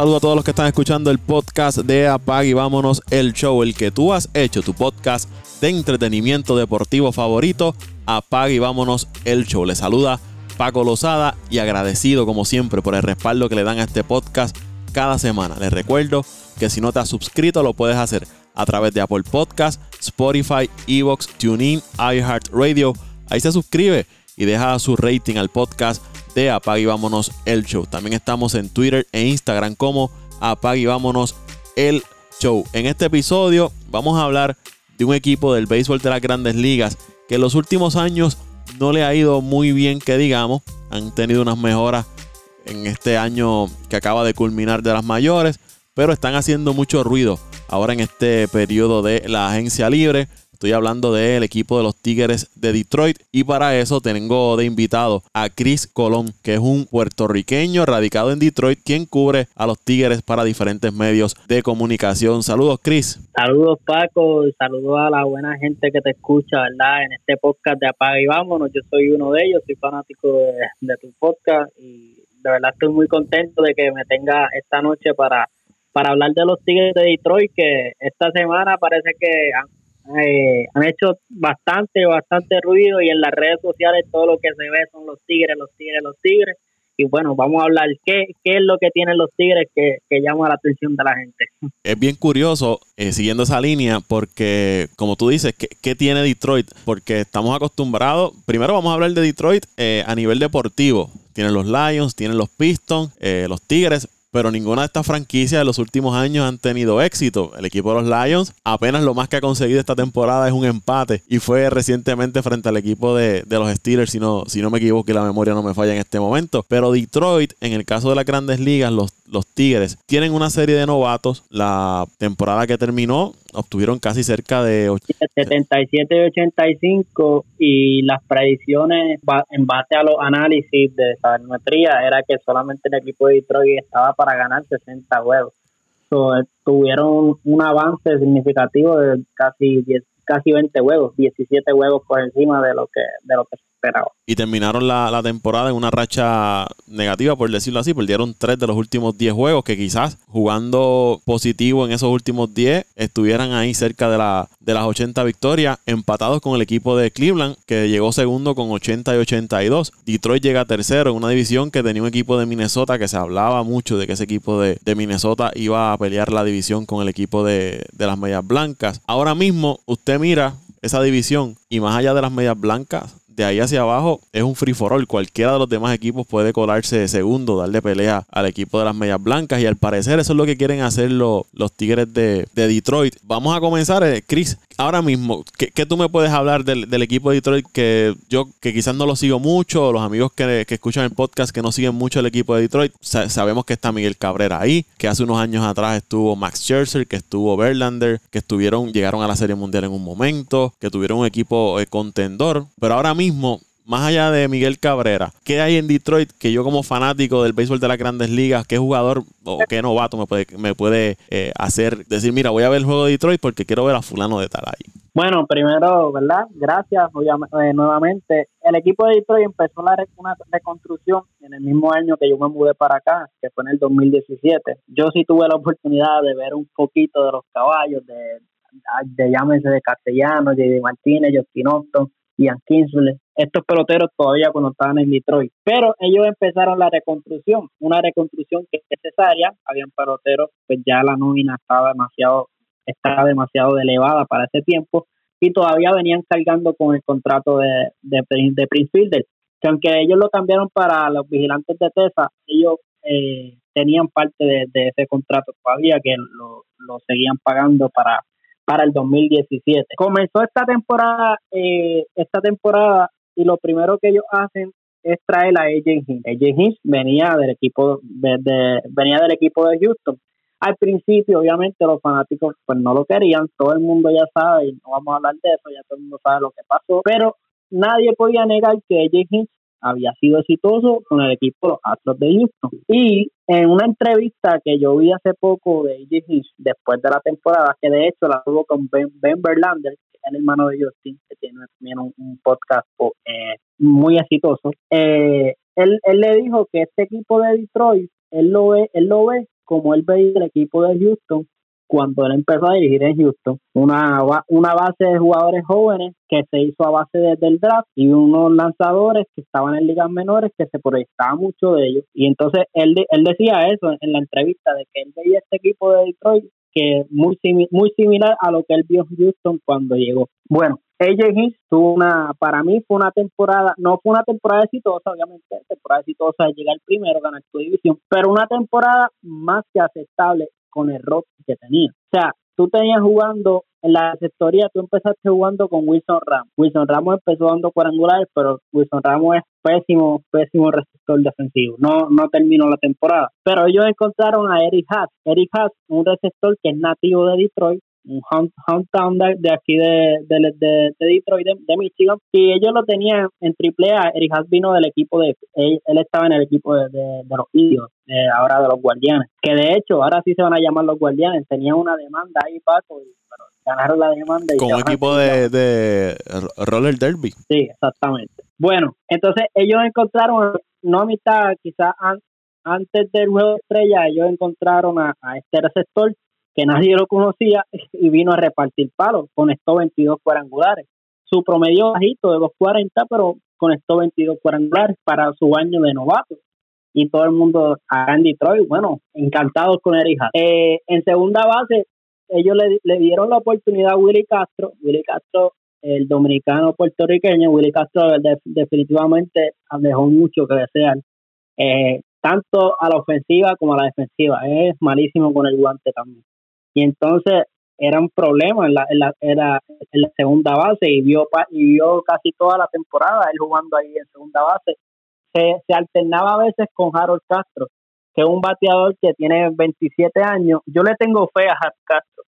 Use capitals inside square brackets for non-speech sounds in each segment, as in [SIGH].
Saludo a todos los que están escuchando el podcast de Apag y vámonos el show, el que tú has hecho, tu podcast de entretenimiento deportivo favorito. Apag y vámonos el show. Les saluda Paco Lozada y agradecido como siempre por el respaldo que le dan a este podcast cada semana. Les recuerdo que si no te has suscrito lo puedes hacer a través de Apple Podcast, Spotify, Evox, TuneIn, iHeartRadio. Ahí se suscribe y deja su rating al podcast de Apague y Vámonos el Show. También estamos en Twitter e Instagram como Apague y Vámonos el Show. En este episodio vamos a hablar de un equipo del béisbol de las grandes ligas que en los últimos años no le ha ido muy bien, que digamos. Han tenido unas mejoras en este año que acaba de culminar de las mayores, pero están haciendo mucho ruido ahora en este periodo de la agencia libre. Estoy hablando del equipo de los Tigres de Detroit y para eso tengo de invitado a Chris Colón, que es un puertorriqueño radicado en Detroit, quien cubre a los Tigres para diferentes medios de comunicación. Saludos, Chris. Saludos, Paco. Saludos a la buena gente que te escucha, ¿verdad? En este podcast de Apaga y Vámonos. Yo soy uno de ellos, soy fanático de, tu podcast y de verdad estoy muy contento de que me tenga esta noche para para hablar de los Tigres de Detroit, que esta semana parece que han eh, han hecho bastante, bastante ruido y en las redes sociales todo lo que se ve son los tigres, los tigres, los tigres. Y bueno, vamos a hablar qué, qué es lo que tienen los tigres que, llama la atención de la gente. [LAUGHS] Es bien curioso, eh, siguiendo esa línea, porque como tú dices, ¿qué, ¿qué, tiene Detroit? Porque estamos acostumbrados, primero vamos a hablar de Detroit eh, a nivel deportivo. Tienen los Lions, tienen los Pistons, los Tigres, pero ninguna de estas franquicias de los últimos años han tenido éxito. El equipo de los Lions apenas lo más que ha conseguido esta temporada es un empate y fue recientemente frente al equipo de, los Steelers, si no, si no me equivoco y la memoria no me falla en este momento. Pero Detroit, en el caso de las grandes ligas, los, los Tigres tienen una serie de novatos. La temporada que terminó obtuvieron casi cerca de 77 y 85 y las predicciones en base a los análisis de sabermetría era que solamente el equipo de Detroit estaba para ganar 60 juegos. tuvieron un avance significativo de casi 10, casi 20 huevos, 17 huevos por encima de lo que de lo que Y terminaron la, temporada en una racha negativa, por decirlo así, perdieron 3 de los últimos 10 juegos, que quizás jugando positivo en esos últimos 10 estuvieran ahí cerca de, la, de las 80 victorias, empatados con el equipo de Cleveland, que llegó segundo con 80 y 82. Detroit llega tercero en una división que tenía un equipo de Minnesota que se hablaba mucho de que ese equipo de, Minnesota iba a pelear la división con el equipo de las Medias Blancas. Ahora mismo, usted mira esa división y más allá de las medias blancas, de ahí hacia abajo es un free for all. Cualquiera de los demás equipos puede colarse de segundo, darle pelea al equipo de las medias blancas y al parecer eso es lo que quieren hacer los, los Tigres de, Detroit. Vamos a comenzar, eh, Chris. Ahora mismo, ¿qué, tú me puedes hablar del, equipo de Detroit que yo que quizás no lo sigo mucho, los amigos que, escuchan el podcast que no siguen mucho el equipo de Detroit, sabemos que está Miguel Cabrera ahí, que hace unos años atrás estuvo Max Scherzer, que estuvo Verlander, que estuvieron, llegaron a la Serie Mundial en un momento, que tuvieron un equipo eh, contendor, pero ahora mismo más allá de Miguel Cabrera, ¿qué hay en Detroit que yo como fanático del béisbol de las grandes ligas, qué jugador o qué novato me puede, me puede eh, hacer decir, mira, voy a ver el juego de Detroit porque quiero ver a fulano de tal ahí? Bueno, primero, ¿verdad? Gracias eh, nuevamente. El equipo de Detroit empezó la una reconstrucción en el mismo año que yo me mudé para acá, que fue en el 2017. Yo sí tuve la oportunidad de ver un poquito de los caballos, de, de llámese de Castellano, de Martínez, Justin Ian Kinsley, estos peloteros todavía cuando estaban en Detroit. Pero ellos empezaron la reconstrucción, una reconstrucción que es necesaria. Habían peloteros, pues ya la nómina estaba demasiado, estaba demasiado elevada para ese tiempo y todavía venían cargando con el contrato de, de, de Prince Fielder. Que aunque ellos lo cambiaron para los vigilantes de Tesa, ellos eh, tenían parte de, ese contrato todavía que lo, lo seguían pagando para para el 2017. Comenzó esta temporada, eh, esta temporada y lo primero que ellos hacen es traer a AJ Hinch. AJ Hinch venía del equipo de, venía del equipo de Houston. Al principio, obviamente, los fanáticos pues no lo querían, todo el mundo ya sabe, y no vamos a hablar de eso, ya todo el mundo sabe lo que pasó, pero nadie podía negar que AJ Hinch había sido exitoso con el equipo Astros de Houston. Y en una entrevista que yo vi hace poco de AJ Hinch, después de la temporada, que de hecho la tuvo con Ben, ben Verlander, el hermano de Justin, que tiene un, podcast eh, muy exitoso, eh, él, él le dijo que este equipo de Detroit, él lo ve, él lo ve como él veía el equipo de Houston cuando él empezó a dirigir en Houston. Una, una base de jugadores jóvenes que se hizo a base desde el draft y unos lanzadores que estaban en ligas menores que se proyectaba mucho de ellos. Y entonces él, él decía eso en la entrevista, de que él veía este equipo de Detroit que muy, muy similar a lo que él vio en Houston cuando llegó. Bueno, AJ Hinch tuvo una, para mí fue una temporada, no fue una temporada exitosa, obviamente, temporada exitosa de llegar primero, ganar tu división, pero una temporada más que aceptable con el rock que tenía. O sea, tú tenías jugando en la sectoría, tú empezaste jugando con Wilson Ramos. Wilson Ramos empezó dando cuadrangulares, pero Wilson Ramos es pésimo, pésimo receptor defensivo. No, no terminó la temporada. Pero ellos encontraron a Eric Haas. Eric Haas, un receptor que es nativo de Detroit, un hometown de, de aquí de, de, Detroit, de, Michigan, y ellos lo tenían en triple A. Eric Haas vino del equipo de, él, estaba en el equipo de, los indios, ahora de los guardianes, que de hecho ahora sí se van a llamar los guardianes, tenían una demanda ahí, Paco, y ganaron la demanda. Y Con un equipo de, de roller derby. Sí, exactamente. Bueno, entonces ellos encontraron, no a mitad, quizás antes del juego de estrella, ellos encontraron a, a este receptor que nadie lo conocía y vino a repartir palos. Conectó 22 cuadrangulares. Su promedio bajito de 2.40, pero conectó 22 cuadrangulares para su año de novato. Y todo el mundo acá en Detroit, bueno, encantados con Eric eh, en segunda base, ellos le, dieron la oportunidad a Willy Castro. Willy Castro, el dominicano puertorriqueño, Willy Castro definitivamente dejó mucho que desear. Eh, tanto a la ofensiva como a la defensiva. Es malísimo con el guante también y entonces era un problema en la, en la, era en la segunda base y vio, y vio casi toda la temporada él jugando ahí en segunda base. Se, se alternaba a veces con Harold Castro, que es un bateador que tiene 27 años. Yo le tengo fe a Harold Castro.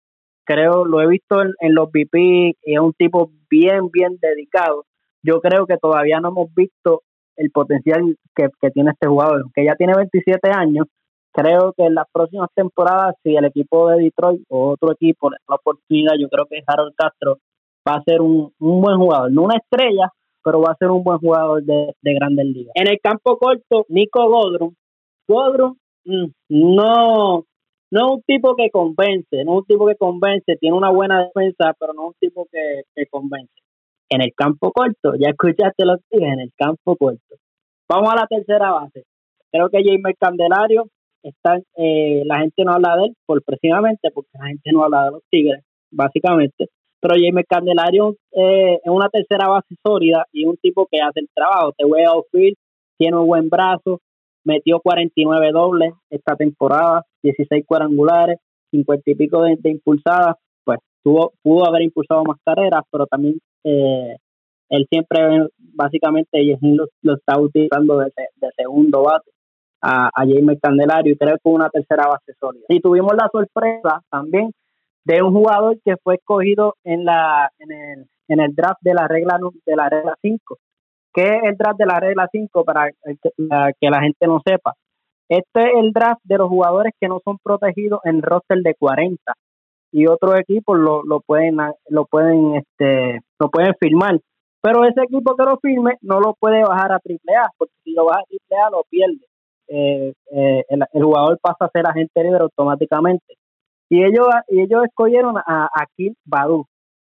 Creo, lo he visto en, en los BP, es un tipo bien, bien dedicado. Yo creo que todavía no hemos visto el potencial que, que tiene este jugador, que ya tiene 27 años, creo que en las próximas temporadas, si el equipo de Detroit o otro equipo le da la oportunidad, yo creo que Harold Castro va a ser un, buen jugador, no una estrella, pero va a ser un buen jugador de, de grandes ligas. En el campo corto, Nico Godrum. Godrum mm, no, no es un tipo que convence, no es un tipo que convence, tiene una buena defensa, pero no es un tipo que, que convence. En el campo corto, ya escuchaste lo que dije, en el campo corto. Vamos a la tercera base. Creo que Jaime Candelario están, eh, la gente no habla de él por precisamente porque la gente no habla de los Tigres, básicamente. Pero James Candelario eh, es una tercera base sólida y un tipo que hace el trabajo. Te voy a outfield, tiene un buen brazo, metió 49 dobles esta temporada, 16 cuadrangulares, 50 y pico de, impulsadas. Pues tuvo, pudo haber impulsado más carreras, pero también eh, él siempre, básicamente, lo, lo está utilizando de, de segundo bate a, a James Candelario y creo que una tercera base sólida. Y tuvimos la sorpresa también de un jugador que fue escogido en la en el, en el draft de la regla de la regla 5. ¿Qué es el draft de la regla 5 para que, la gente no sepa? Este es el draft de los jugadores que no son protegidos en roster de 40 y otros equipos lo, lo pueden lo pueden este lo pueden firmar pero ese equipo que lo firme no lo puede bajar a AAA porque si lo baja a AAA lo pierde eh, eh, el, jugador pasa a ser agente libre automáticamente. Y ellos, y ellos escogieron a Akil Badu,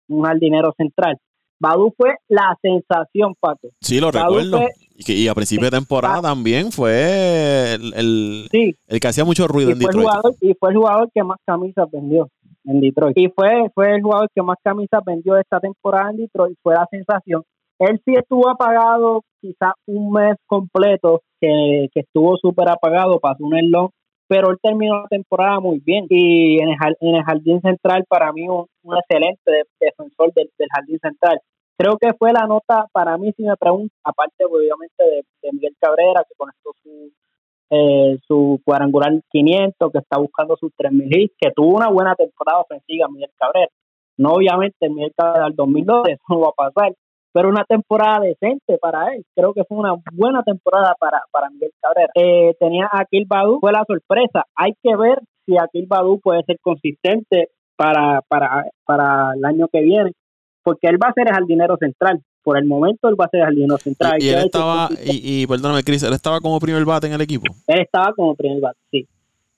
un jardinero central. Badu fue la sensación, Paco. Sí, lo recuerdo. y, a principio de temporada también fue el, el, que hacía mucho ruido en Detroit. y fue el jugador que más camisas vendió en Detroit. Y fue, fue el jugador que más camisas vendió esta temporada en Detroit. Fue la sensación. Él sí estuvo apagado quizás un mes completo, que, estuvo súper apagado, pasó un elón, pero él terminó la temporada muy bien. Y en el, en el jardín central, para mí, un, excelente defensor del, jardín central. Creo que fue la nota, para mí, si me pregunto, aparte obviamente de, Miguel Cabrera, que conectó su, eh, su cuadrangular 500, que está buscando sus 3000 hits, que tuvo una buena temporada ofensiva Miguel Cabrera. No obviamente Miguel Cabrera del 2012, eso no va a pasar, pero una temporada decente para él. Creo que fue una buena temporada para, para Miguel Cabrera. Eh, tenía a Akil Badu, fue la sorpresa. Hay que ver si Akil Badu puede ser consistente para, para, para el año que viene, porque él va a ser el jardinero central. Por el momento él va a ser el jardinero central. Y, él estaba, y, y, perdóname Cris, él estaba como primer bate en el equipo. Él estaba como primer bate, sí.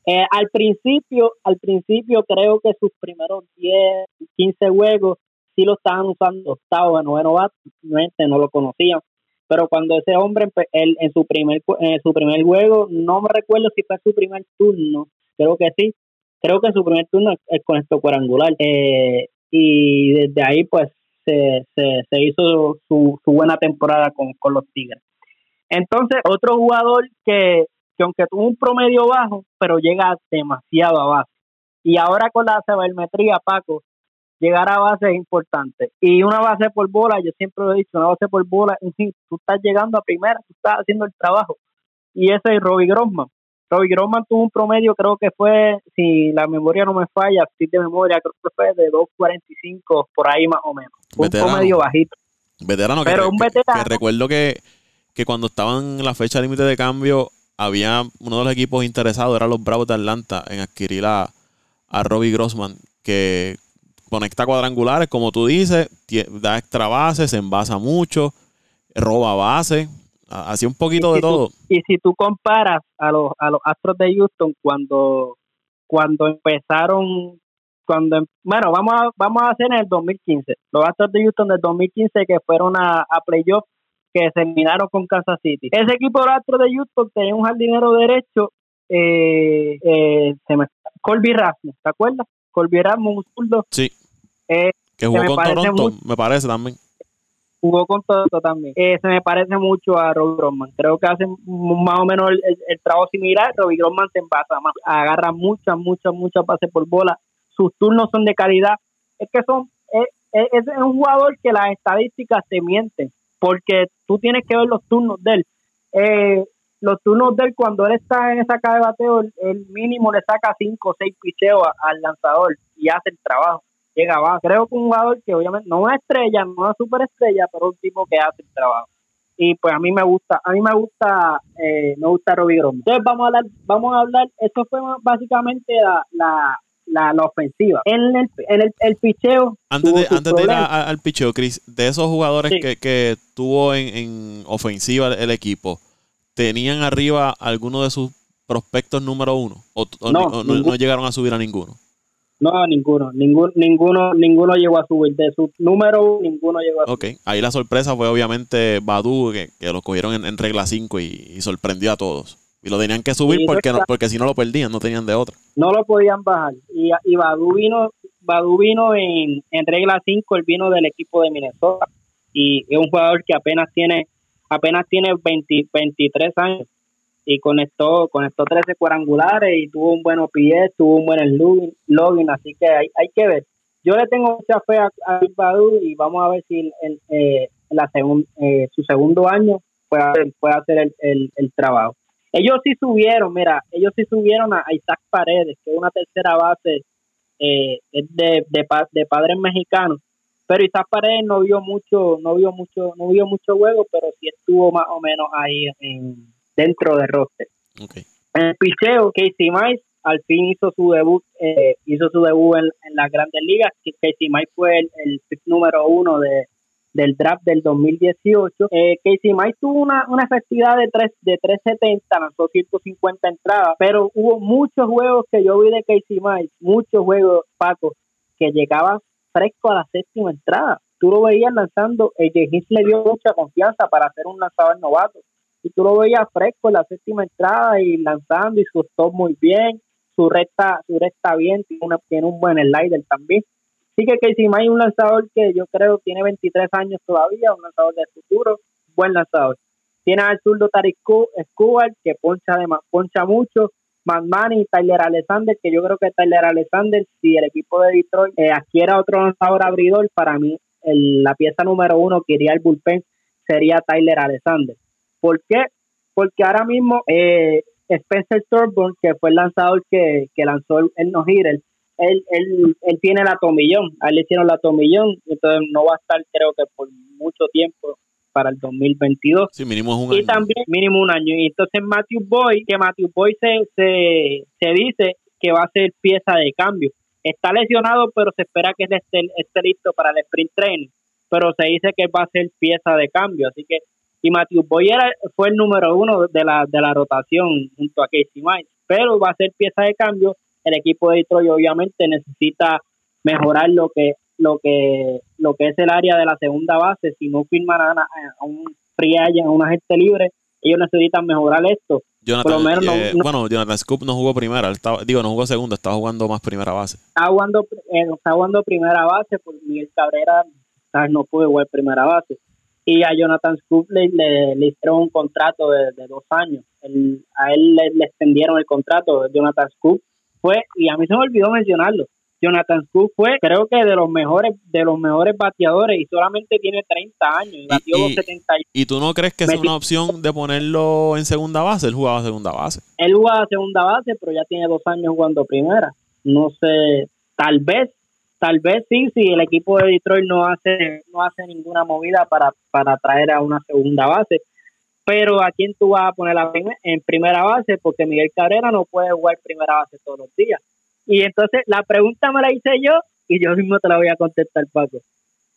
Eh, al principio, al principio creo que sus primeros 10, 15 juegos sí lo estaban usando octavo, noveno bat, no lo conocían. Pero cuando ese hombre él, en su primer en su primer juego, no me recuerdo si fue su primer turno, creo que sí, creo que su primer turno es con esto cuadrangular. Eh, y desde ahí pues se, se, hizo su, su buena temporada con, con los Tigres. Entonces, otro jugador que, que aunque tuvo un promedio bajo, pero llega demasiado a base. Y ahora con la sabermetría, Paco, llegar a base es importante. Y una base por bola, yo siempre lo he dicho, una base por bola, en fin, tú estás llegando a primera, tú estás haciendo el trabajo. Y ese es Robbie Grossman. Robbie Grossman tuvo un promedio, creo que fue, si la memoria no me falla, si de memoria, creo que fue de 2.45 por ahí más o menos. un promedio bajito. Veterano, Pero que, un veterano. Que, recuerdo que, que cuando estaban en la fecha límite de cambio, había uno de los equipos interesados, eran los Bravos de Atlanta, en adquirir a, a Robbie Grossman, que conecta cuadrangulares, como tú dices, da extra base, se envasa mucho, roba base, así un poquito de todo. y si tú comparas a los, a los Astros de Houston cuando, cuando empezaron, cuando em, bueno, vamos a, vamos a hacer en el 2015, los Astros de Houston del 2015 que fueron a, a playoff que se eliminaron con Kansas City. Ese equipo de Astros de Houston tenía un jardinero derecho, eh, eh, se me, Colby Rasmus, ¿te acuerdas? Colby Rasmus, un zurdo. Sí. Eh, que jugó con Toronto, me parece también. Jugó con Toronto también. Eh, se me parece mucho a Robbie Grossman. Creo que hace más o menos el, trabajo similar. Robbie Grossman se envasa más, agarra muchas, muchas, muchas pases por bola. Sus turnos son de calidad. Es que son, es, es un jugador que las estadísticas te mienten, porque tú tienes que ver los turnos de él. Eh, los turnos de él, cuando él está en esa caja de bateo, el, mínimo le saca 5 o 6 picheos al lanzador y hace el trabajo. Llega va. Creo que un jugador que obviamente no es estrella, no es superestrella, pero un tipo que hace el trabajo. Y pues a mí me gusta, a mí me gusta, eh, me gusta Robbie Entonces vamos a hablar, vamos a hablar, eso fue básicamente la, la, la, ofensiva. En el, en el, el picheo. Antes de, antes de ir al picheo, Chris, de esos jugadores que, que tuvo en, en ofensiva el equipo, ¿tenían arriba alguno de sus prospectos número uno? ¿O, no, llegaron a subir a ninguno? No, ninguno, ninguno, ninguno, ninguno llegó a subir. De su número ninguno llegó a subir. Ok, ahí la sorpresa fue obviamente Badu, que, lo cogieron en, regla 5 y, sorprendió a todos. Y lo tenían que subir porque, no, porque si no lo perdían, no tenían de otra. No lo podían bajar. Y, y Badu vino, Badu vino en, en regla 5, él vino del equipo de Minnesota. Y es un jugador que apenas tiene apenas tiene 20, 23 años y conectó, conectó 13 cuadrangulares y tuvo un buen OPS, tuvo un buen login, así que hay, hay que ver. Yo le tengo mucha fe a, a Badu y vamos a ver si en, eh, la eh, su segundo año puede hacer, puede hacer el, el, trabajo. Ellos sí subieron, mira, ellos sí subieron a Isaac Paredes, que es una tercera base eh, de, de, de padres mexicanos, pero Isaac Paredes no vio mucho, no vio mucho, no vio mucho juego, pero sí estuvo más o menos ahí en, dentro de roster. En el picheo, Casey Mice al fin hizo su debut, eh, hizo su debut en, las grandes ligas. Casey Mice fue el, número uno de, del draft del 2018. Eh, Casey Mice tuvo una, una efectividad de, 3, de 370, lanzó 150 entradas, pero hubo muchos juegos que yo vi de Casey Mice, muchos juegos, Paco, que llegaban fresco a la séptima entrada. Tú lo veías lanzando, el Hicks le dio mucha confianza para ser un lanzador novato. Y tú lo veías fresco en la séptima entrada y lanzando y su stop muy bien, su recta, su recta bien, tiene, una, tiene un buen slider también. Así que Casey May es un lanzador que yo creo tiene 23 años todavía, un lanzador de futuro, buen lanzador. Tiene al zurdo Tarik Escobar, que poncha, de, poncha mucho, McMahon y Tyler Alexander, que yo creo que Tyler Alexander, si el equipo de Detroit eh, adquiera otro lanzador abridor, para mí la pieza número uno que iría al bullpen sería Tyler Alexander. ¿Por qué? Porque ahora mismo eh, Spencer Thorburn, que fue el lanzador que, lanzó el, no-hitter, él, él, él, tiene la tomillón, a él le hicieron la tomillón, entonces no va a estar creo que por mucho tiempo para el 2022. Sí, mínimo un y también mínimo un año. Y entonces Matthew Boy, que Matthew Boy se, se, dice que va a ser pieza de cambio. Está lesionado, pero se espera que esté, esté listo para el sprint training. Pero se dice que va a ser pieza de cambio. Así que y Matthew Boyer fue el número uno de la, de la rotación junto a Casey Miles, pero va a ser pieza de cambio. El equipo de Detroit obviamente necesita mejorar lo que lo que lo que es el área de la segunda base. Si no firman a, un free agent, a un agente libre, ellos necesitan mejorar esto. Jonathan, eh, bueno, Jonathan Scoop no jugó primera, digo, no jugó segunda, estaba jugando más primera base. Está jugando, eh, está jugando primera base, porque Miguel Cabrera no pudo jugar primera base y a Jonathan Scoop le, le, hicieron un contrato de, dos años. a él le, extendieron el contrato. Jonathan Scoop fue, y a mí se me olvidó mencionarlo, Jonathan Scoop fue, creo que de los mejores de los mejores bateadores y solamente tiene 30 años y batió ¿Y tú no crees que es una opción de ponerlo en segunda base? Él jugaba segunda base. Él jugaba segunda base, pero ya tiene dos años jugando primera. No sé, tal vez tal vez sí, si el equipo de Detroit no hace no hace ninguna movida para, para traer a una segunda base. Pero ¿a quién tú vas a poner en primera base? Porque Miguel Cabrera no puede jugar primera base todos los días. Y entonces la pregunta me la hice yo y yo mismo te la voy a contestar, Paco.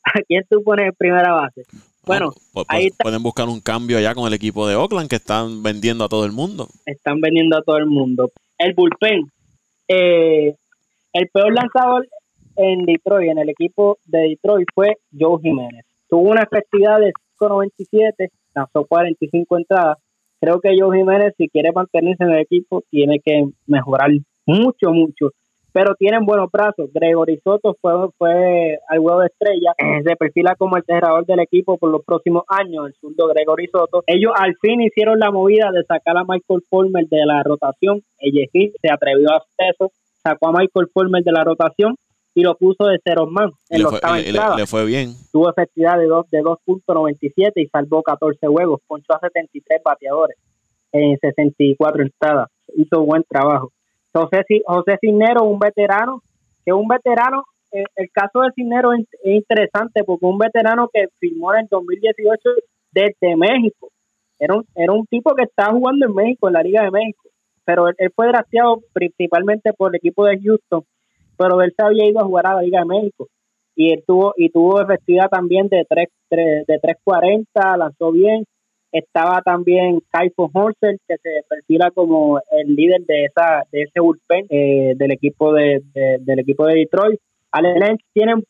¿A quién tú pones en primera base? Bueno, pues, ahí pueden buscar un cambio allá con el equipo de Oakland que están vendiendo a todo el mundo. Están vendiendo a todo el mundo. El bullpen. Eh, el peor lanzador en Detroit, en el equipo de Detroit, fue Joe Jiménez. Tuvo una efectividad de 5.97, lanzó 45 entradas. Creo que Joe Jiménez, si quiere mantenerse en el equipo, tiene que mejorar mucho, mucho. Pero tienen buenos brazos. Gregory Soto fue, fue al huevo de estrella. [CLEARS THROAT] Se perfila como el cerrador del equipo por los próximos años, el surdo Gregory Soto. Ellos al fin hicieron la movida de sacar a Michael Fulmer de la rotación. El se atrevió a hacer eso. Sacó a Michael Fulmer de la rotación y lo puso de cero más en los le, le, fue bien. Tuvo efectividad de 2 de 2.97 y salvó 14 juegos, ponchó a 73 bateadores en 64 entradas. Hizo buen trabajo. José, José Cisnero, un veterano, que un veterano, eh, el caso de Cisnero es, interesante porque un veterano que firmó en el 2018 desde México. Era un, era un tipo que estaba jugando en México, en la Liga de México, pero él, él fue drafteado principalmente por el equipo de Houston pero él se había ido a jugar a la Liga de México y él tuvo y tuvo efectividad también de 3, de 3.40, lanzó bien. Estaba también Kaifo Horser, que se perfila como el líder de esa de ese bullpen eh, del equipo de, del equipo de Detroit. Ale tienen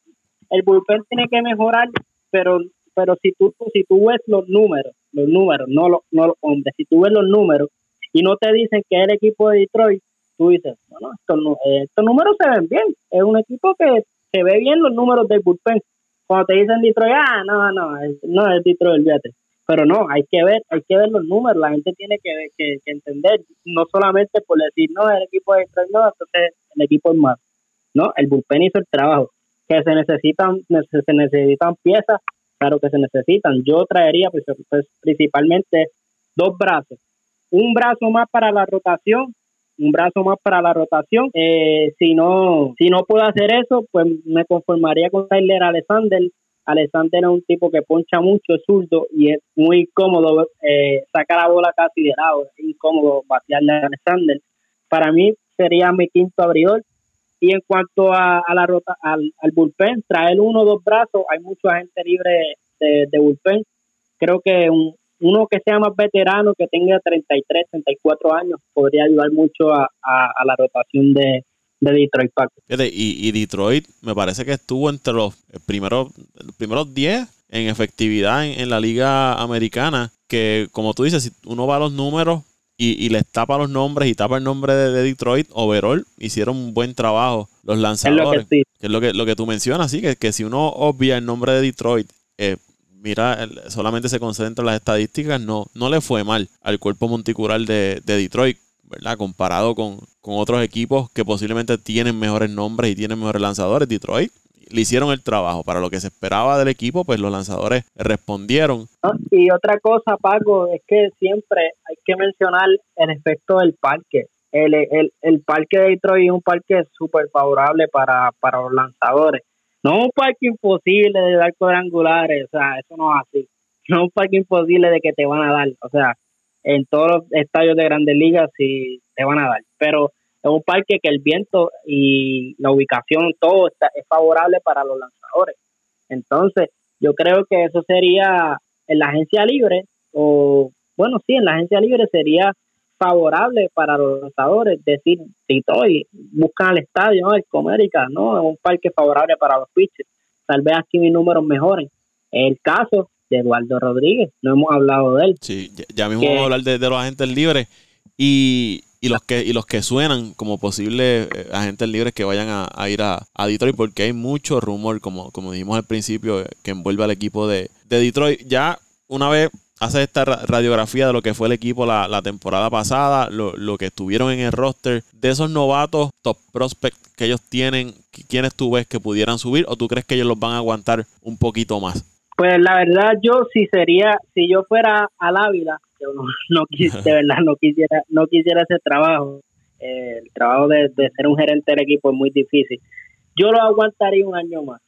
el bullpen tiene que mejorar, pero pero si tú si tú ves los números, los números, no los no los hombres, si tú ves los números y no te dicen que es el equipo de Detroit, tú dices, bueno, estos, eh, estos números se ven bien. Es un equipo que se ve bien los números del bullpen. Cuando te dicen Detroit, ah, no, no, no es Detroit, olvídate. Pero no, hay que ver, hay que ver los números. La gente tiene que, que, entender, no solamente por decir, no, el equipo de Detroit, no, entonces el equipo es más. No, el bullpen hizo el trabajo. Que se necesitan, se necesitan piezas, claro que se necesitan. Yo traería pues, pues principalmente dos brazos. Un brazo más para la rotación un brazo más para la rotación. Eh, si no si no puedo hacer eso, pues me conformaría con Tyler Alexander. Alexander es un tipo que poncha mucho, es zurdo y es muy cómodo eh, sacar la bola casi de lado, es incómodo batearle a Alexander. Para mí sería mi quinto abridor. Y en cuanto a, la rota, al, al bullpen, traer uno o dos brazos, hay mucha gente libre de, de bullpen. Creo que un, uno que sea más veterano, que tenga 33, 34 años, podría ayudar mucho a, la rotación de, Detroit Park. Y, y, Detroit me parece que estuvo entre los primeros, primeros 10 en efectividad en, la liga americana, que como tú dices, si uno va a los números y, y les tapa los nombres y tapa el nombre de, Detroit, overall hicieron un buen trabajo los lanzadores. que, es lo que, lo que tú mencionas, sí, que, que si uno obvia el nombre de Detroit, eh, mira, solamente se concentra en las estadísticas, no, no le fue mal al cuerpo monticular de, Detroit, ¿verdad? Comparado con, otros equipos que posiblemente tienen mejores nombres y tienen mejores lanzadores. Detroit le hicieron el trabajo. Para lo que se esperaba del equipo, pues los lanzadores respondieron. Y otra cosa, Paco, es que siempre hay que mencionar el efecto del parque. El, el, parque de Detroit es un parque súper favorable para, para los lanzadores. No un parque imposible de dar cuadrangulares, o sea, eso no es así. No un parque imposible de que te van a dar, o sea, en todos los estadios de grandes ligas sí te van a dar, pero es un parque que el viento y la ubicación, todo está, es favorable para los lanzadores. Entonces, yo creo que eso sería en la agencia libre, o, bueno, sí, en la agencia libre sería favorable para los lanzadores, decir, si estoy, buscan al estadio, ¿no? el Comérica, ¿no? Es un parque favorable para los pitchers. Tal vez aquí mis números mejoren. El caso de Eduardo Rodríguez, no hemos hablado de él. Sí, ya, mismo vamos a hablar de, los agentes libres y, y, los que y los que suenan como posibles eh, agentes libres que vayan a, ir a, Detroit, porque hay mucho rumor, como, como dijimos al principio, que envuelve al equipo de, de Detroit. Ya una vez hace esta radiografía de lo que fue el equipo la, temporada pasada, lo, que estuvieron en el roster, de esos novatos top prospect que ellos tienen, ¿quiénes tú ves que pudieran subir o tú crees que ellos los van a aguantar un poquito más? Pues la verdad yo si sería, si yo fuera al Ávila, yo no, [LAUGHS] de verdad no quisiera, no quisiera ese trabajo. Eh, el trabajo de, ser un gerente del equipo es muy difícil. Yo lo aguantaría un año más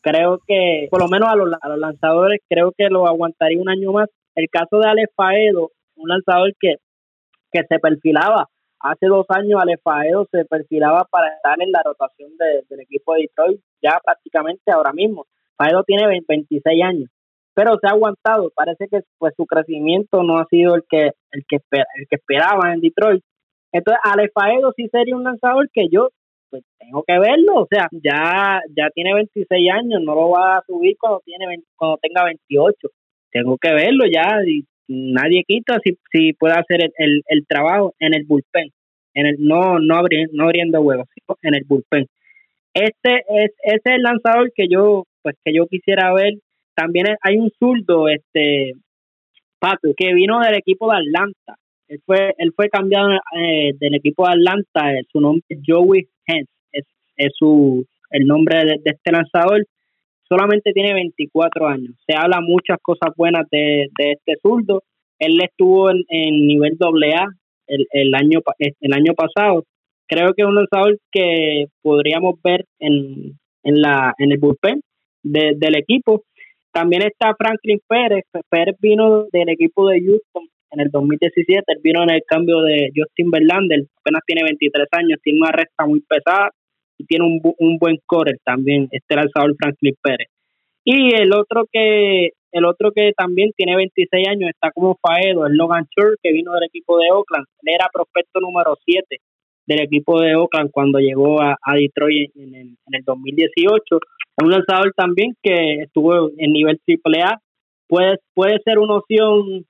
creo que, por lo menos a los, a los, lanzadores, creo que lo aguantaría un año más el caso de Alex Faedo, un lanzador que, que se perfilaba hace dos años, Alex Faedo se perfilaba para estar en la rotación del equipo de Detroit ya prácticamente ahora mismo. Faedo tiene 26 años, pero se ha aguantado. Parece que pues su crecimiento no ha sido el que el que el que esperaba en Detroit. Entonces, Alex Faedo sí sería un lanzador que yo pues tengo que verlo, o sea, ya ya tiene 26 años, no lo va a subir cuando tiene cuando tenga 28 tengo que verlo ya y nadie quita si, si puede hacer el, el, trabajo en el bullpen, en el no no, abriendo, no abriendo huevos, en el bullpen. Este es ese es el lanzador que yo pues que yo quisiera ver. También hay un zurdo este Pato que vino del equipo de Atlanta. Él fue él fue cambiado eh, del equipo de Atlanta, eh, su nombre es Joey Hens, es, es su el nombre de este lanzador solamente tiene 24 años. Se habla muchas cosas buenas de, este zurdo. Él estuvo en, nivel AA el, el, año, el año pasado. Creo que es un lanzador que podríamos ver en, en, la, en el bullpen del equipo. También está Franklin Pérez. Pérez vino del equipo de Houston en el 2017. Él vino en el cambio de Justin Verlander. Apenas tiene 23 años. Tiene una recta muy pesada y tiene un, un buen core también, este lanzador Franklin Pérez. Y el otro que el otro que también tiene 26 años está como Faedo, es Logan Church, que vino del equipo de Oakland. Él era prospecto número 7 del equipo de Oakland cuando llegó a, Detroit en el, en el 2018. Un lanzador también que estuvo en nivel AAA. Puede, puede ser una opción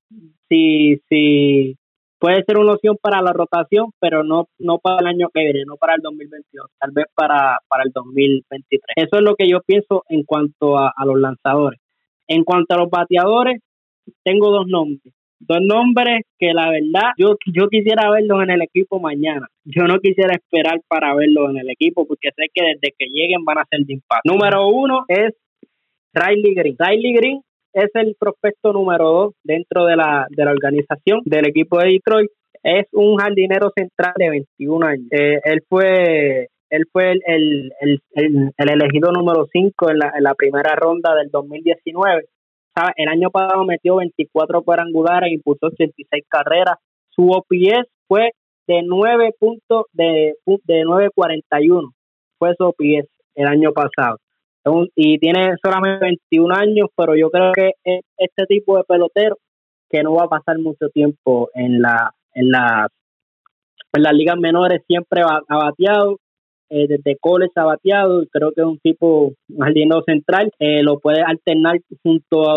si, si puede ser una opción para la rotación, pero no, no para el año que viene, no para el 2022, tal vez para, para el 2023. Eso es lo que yo pienso en cuanto a, los lanzadores. En cuanto a los bateadores, tengo dos nombres. Dos nombres que la verdad yo, yo quisiera verlos en el equipo mañana. Yo no quisiera esperar para verlos en el equipo porque sé que desde que lleguen van a ser de impacto. Número uno es Riley Green. Riley Green es el prospecto número dos dentro de la, de la organización del equipo de Detroit. Es un jardinero central de 21 años. Eh, él fue él fue el, el, el, el elegido número 5 en la, en la primera ronda del 2019. El año pasado metió 24 cuadrangulares, impulsó 86 carreras. Su OPS fue de 9 puntos de, de 9.41. Fue su OPS el año pasado y tiene solamente 21 años, pero yo creo que este tipo de pelotero que no va a pasar mucho tiempo en la en la en las ligas menores. Siempre ha, bateado eh, desde college ha bateado. Creo que es un tipo jardinero central eh, lo puede alternar junto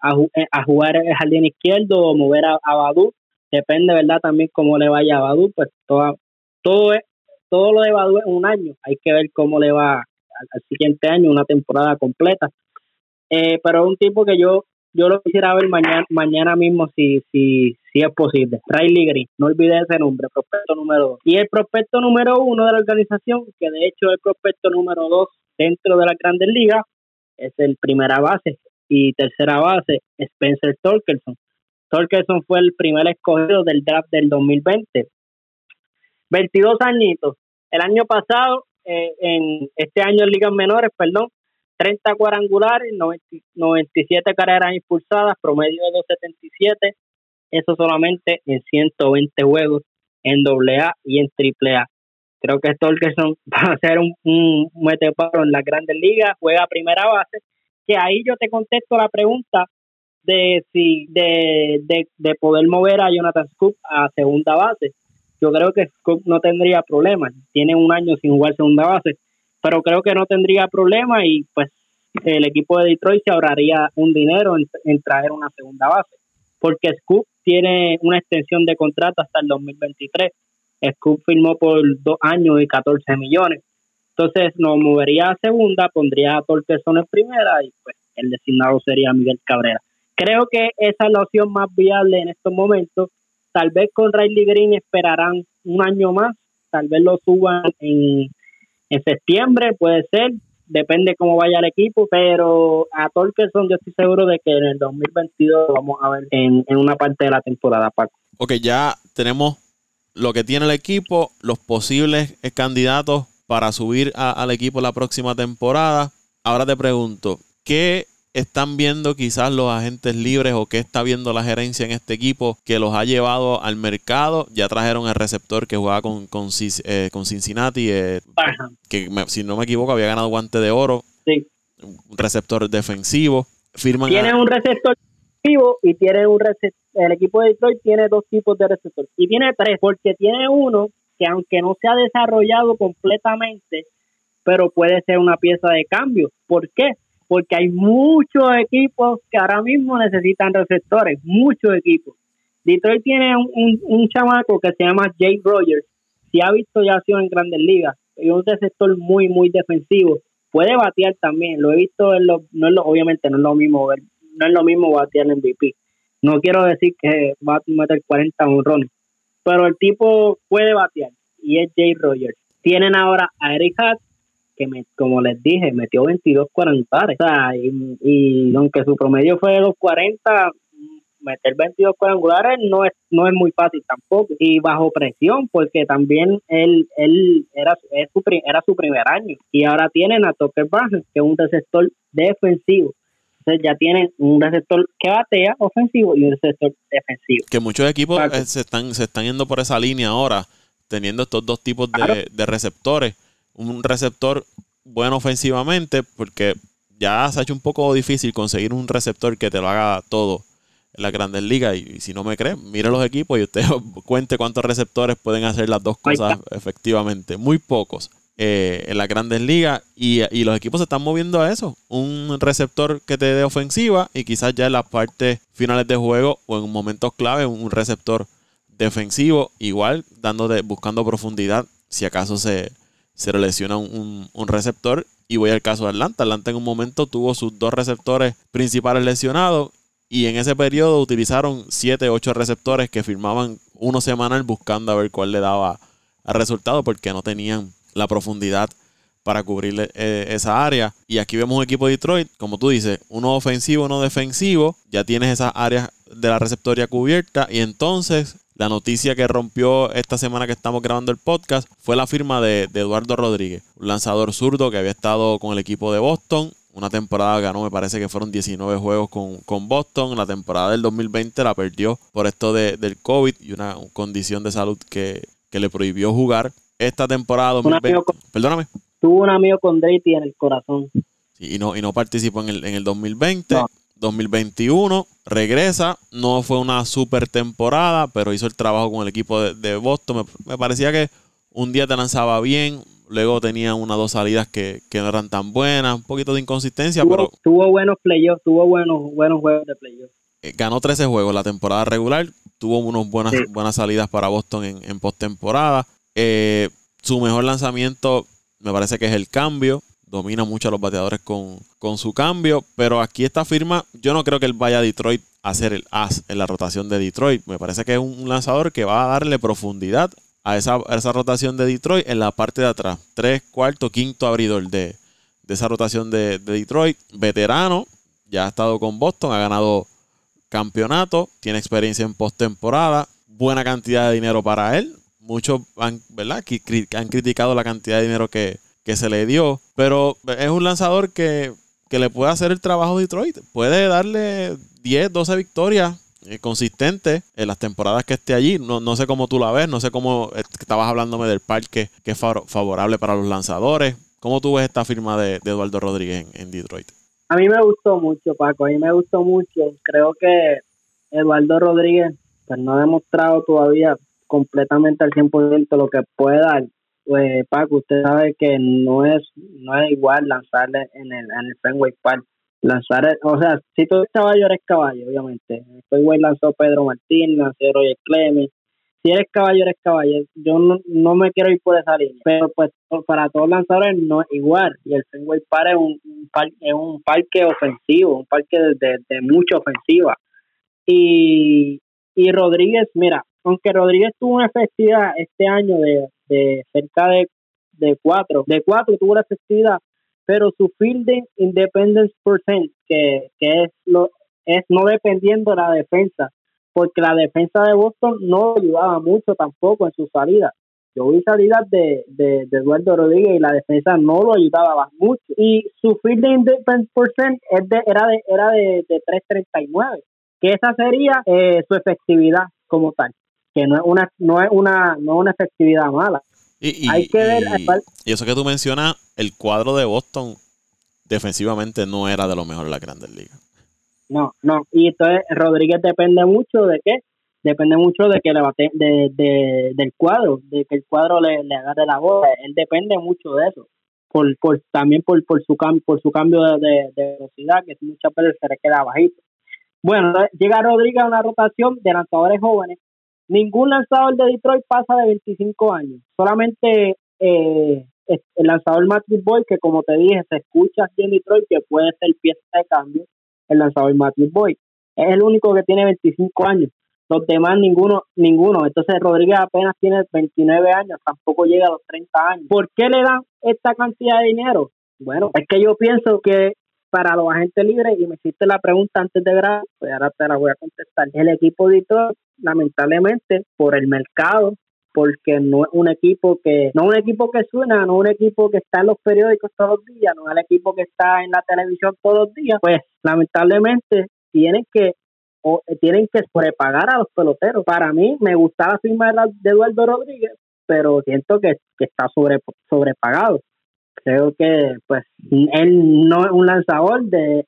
a, a, jugar el jardín izquierdo o mover a, a Badu. Depende verdad también cómo le vaya a Badu pues todo todo es todo lo de Badu es un año. Hay que ver cómo le va al, siguiente año, una temporada completa. Eh, pero es un tipo que yo yo lo quisiera ver mañana mañana mismo si si si es posible. Riley Green, no olvides ese nombre, prospecto número dos. Y el prospecto número uno de la organización, que de hecho es el prospecto número dos dentro de la Grandes Ligas, es el primera base y tercera base, Spencer Torkelson. Torkelson fue el primer escogido del draft del 2020. 22 añitos. El año pasado eh, en este año en ligas menores, perdón, 30 cuadrangulares, 97 carreras impulsadas, promedio de 277, eso solamente en 120 juegos en AA y en AAA. Creo que Torkelson [LAUGHS] va a ser un, un en las grandes ligas, juega a primera base, que ahí yo te contesto la pregunta de, si, de, de, de poder mover a Jonathan Scoop a segunda base. Yo creo que Scoop no tendría problemas. Tiene un año sin jugar segunda base, pero creo que no tendría problema y pues el equipo de Detroit se ahorraría un dinero en, traer una segunda base, porque Scoop tiene una extensión de contrato hasta el 2023. Scoop firmó por dos años y 14 millones. Entonces nos movería a segunda, pondría a Torquezón en primera y pues el designado sería Miguel Cabrera. Creo que esa es la opción más viable en estos momentos. Tal vez con Riley Green esperarán un año más, tal vez lo suban en, en septiembre, puede ser, depende cómo vaya el equipo, pero a Torkelson yo estoy seguro de que en el 2022 vamos a ver en, una parte de la temporada, Paco. Ok, ya tenemos lo que tiene el equipo, los posibles candidatos para subir al equipo la próxima temporada. Ahora te pregunto, ¿qué están viendo quizás los agentes libres o qué está viendo la gerencia en este equipo que los ha llevado al mercado? Ya trajeron el receptor que jugaba con, con, eh, Cincinnati, eh, que si no me equivoco había ganado guante de oro. Sí. Un receptor defensivo. Firman tiene un receptor defensivo y tiene un receptor. El equipo de Detroit tiene dos tipos de receptor y tiene tres porque tiene uno que aunque no se ha desarrollado completamente, pero puede ser una pieza de cambio. ¿Por qué? Porque hay muchos equipos que ahora mismo necesitan receptores, muchos equipos. Detroit tiene un, un, chamaco que se llama Jake Rogers, si ha visto ya sido en grandes ligas, es un receptor muy, muy defensivo, puede batear también, lo he visto en los, no es lo, obviamente no es lo mismo no es lo mismo batear en MVP, no quiero decir que va a meter 40 honrones, pero el tipo puede batear y es Jake Rogers. Tienen ahora a Eric Hatt, que me, como les dije, metió 22 cuadrangulares. O sea, y, aunque su promedio fue de los 40, meter 22 cuadrangulares no es no es muy fácil tampoco. Y bajo presión porque también él él era su, era su primer año. Y ahora tienen a Tucker Barnes que es un receptor defensivo. Entonces ya tienen un receptor que batea ofensivo y un receptor defensivo. Que muchos equipos eh, se están se están yendo por esa línea ahora teniendo estos dos tipos de, de receptores un receptor bueno ofensivamente, porque ya se ha hecho un poco difícil conseguir un receptor que te lo haga todo en la grandes ligas. Y, si no me cree, mire los equipos y usted [LAUGHS] cuente cuántos receptores pueden hacer las dos cosas efectivamente. Muy pocos eh, en las grandes ligas. Y, y, los equipos se están moviendo a eso. Un receptor que te dé ofensiva y quizás ya en las partes finales de juego o en momentos clave un receptor defensivo. Igual dándote, buscando profundidad si acaso se se le lesiona un, receptor. Y voy al caso de Atlanta. Atlanta en un momento tuvo sus dos receptores principales lesionados. Y en ese periodo utilizaron 7, 8 receptores que firmaban uno semanal buscando a ver cuál le daba resultado porque no tenían la profundidad para cubrir eh, esa área. Y aquí vemos un equipo de Detroit, como tú dices, uno ofensivo, uno defensivo. Ya tienes esas áreas de la receptoria cubierta. Y entonces la noticia que rompió esta semana que estamos grabando el podcast fue la firma de, Eduardo Rodríguez, un lanzador zurdo que había estado con el equipo de Boston. Una temporada ganó, me parece que fueron 19 juegos con, Boston. La temporada del 2020 la perdió por esto de, del COVID y una condición de salud que, le prohibió jugar. Esta temporada 2020. perdóname. Tuvo un amigo con Drake en el corazón. y no, y no participó en el, en el 2020. 2021 regresa, no fue una super temporada, pero hizo el trabajo con el equipo de, Boston. Me, parecía que un día te lanzaba bien, luego tenía una o dos salidas que, no eran tan buenas, un poquito de inconsistencia, tuvo, pero... Tuvo buenos playoffs, tuvo buenos, buenos juegos de playoffs. Eh, ganó 13 juegos la temporada regular, tuvo unas buenas, buenas salidas para Boston en, en postemporada. Eh, su mejor lanzamiento me parece que es el cambio domina mucho a los bateadores con, su cambio. Pero aquí esta firma, yo no creo que él vaya a Detroit a ser el as en la rotación de Detroit. Me parece que es un lanzador que va a darle profundidad a esa, esa rotación de Detroit en la parte de atrás. Tres, cuarto, quinto abridor de, de esa rotación de, Detroit. Veterano, ya ha estado con Boston, ha ganado campeonato, tiene experiencia en postemporada, buena cantidad de dinero para él. Muchos han, ¿verdad? han criticado la cantidad de dinero que, que se le dio. Pero es un lanzador que, le puede hacer el trabajo de Detroit. Puede darle 10, 12 victorias eh, consistentes en las temporadas que esté allí. No, no sé cómo tú la ves, no sé cómo eh, estabas hablándome del parque que es favorable para los lanzadores. ¿Cómo tú ves esta firma de, Eduardo Rodríguez en, Detroit? A mí me gustó mucho, Paco, a mí me gustó mucho. Creo que Eduardo Rodríguez pues no ha demostrado todavía completamente al 100% lo que puede dar. Pues, Paco, usted sabe que no es no es igual lanzarle en el, en el Fenway Park. Lanzar, o sea, si tú eres caballo, eres caballo, obviamente. Fenway lanzó Pedro Martín, lanzó Roger Clemens. Si eres caballo, eres caballo. Yo no, no me quiero ir por esa línea. Pero, pues, para todos lanzadores no es igual. Y el Fenway Park es un, parque, es un parque ofensivo, un parque de, de mucha ofensiva. Y, y Rodríguez, mira, aunque Rodríguez tuvo una efectividad este año de, de cerca de, de cuatro, de cuatro tuvo la efectividad, pero su fielding independence percent, que, que es lo es no dependiendo de la defensa, porque la defensa de Boston no ayudaba mucho tampoco en su salida. Yo vi salidas de, de, de, Eduardo Rodríguez y la defensa no lo ayudaba mucho. Y su fielding independence percent es de, era de, era de, de 3.39 que esa sería eh, su efectividad como tal, que no es una no es una no una efectividad mala. Y, Hay que ver y eso que tú mencionas, el cuadro de Boston defensivamente no era de lo mejor en la Grandes Ligas. No, no, y entonces Rodríguez depende mucho de qué? Depende mucho de que le bate, de, de, del cuadro, de que el cuadro le, le agarre la bola, él depende mucho de eso. Por, por también por, por su cambio por su cambio de, de velocidad que muchas veces se le queda bajito bueno, llega Rodríguez a una rotación de lanzadores jóvenes. Ningún lanzador de Detroit pasa de 25 años. Solamente eh, el lanzador Matthew Boy, que como te dije, se escucha aquí en Detroit, que puede ser pieza de cambio, el lanzador Matthew Boy. Es el único que tiene 25 años. Los demás, ninguno, ninguno. Entonces Rodríguez apenas tiene 29 años, tampoco llega a los 30 años. ¿Por qué le dan esta cantidad de dinero? Bueno, es que yo pienso que para los agentes libres y me hiciste la pregunta antes de grabar, pues ahora te la voy a contestar. El equipo de Detroit, lamentablemente, por el mercado, porque no es un equipo que no un equipo que suena, no es un equipo que está en los periódicos todos los días, no es el equipo que está en la televisión todos los días, pues lamentablemente tienen que o, tienen que sobrepagar a los peloteros. Para mí me gustaba firmar de Eduardo Rodríguez, pero siento que, que está sobre, sobrepagado creo que pues él no es un lanzador de,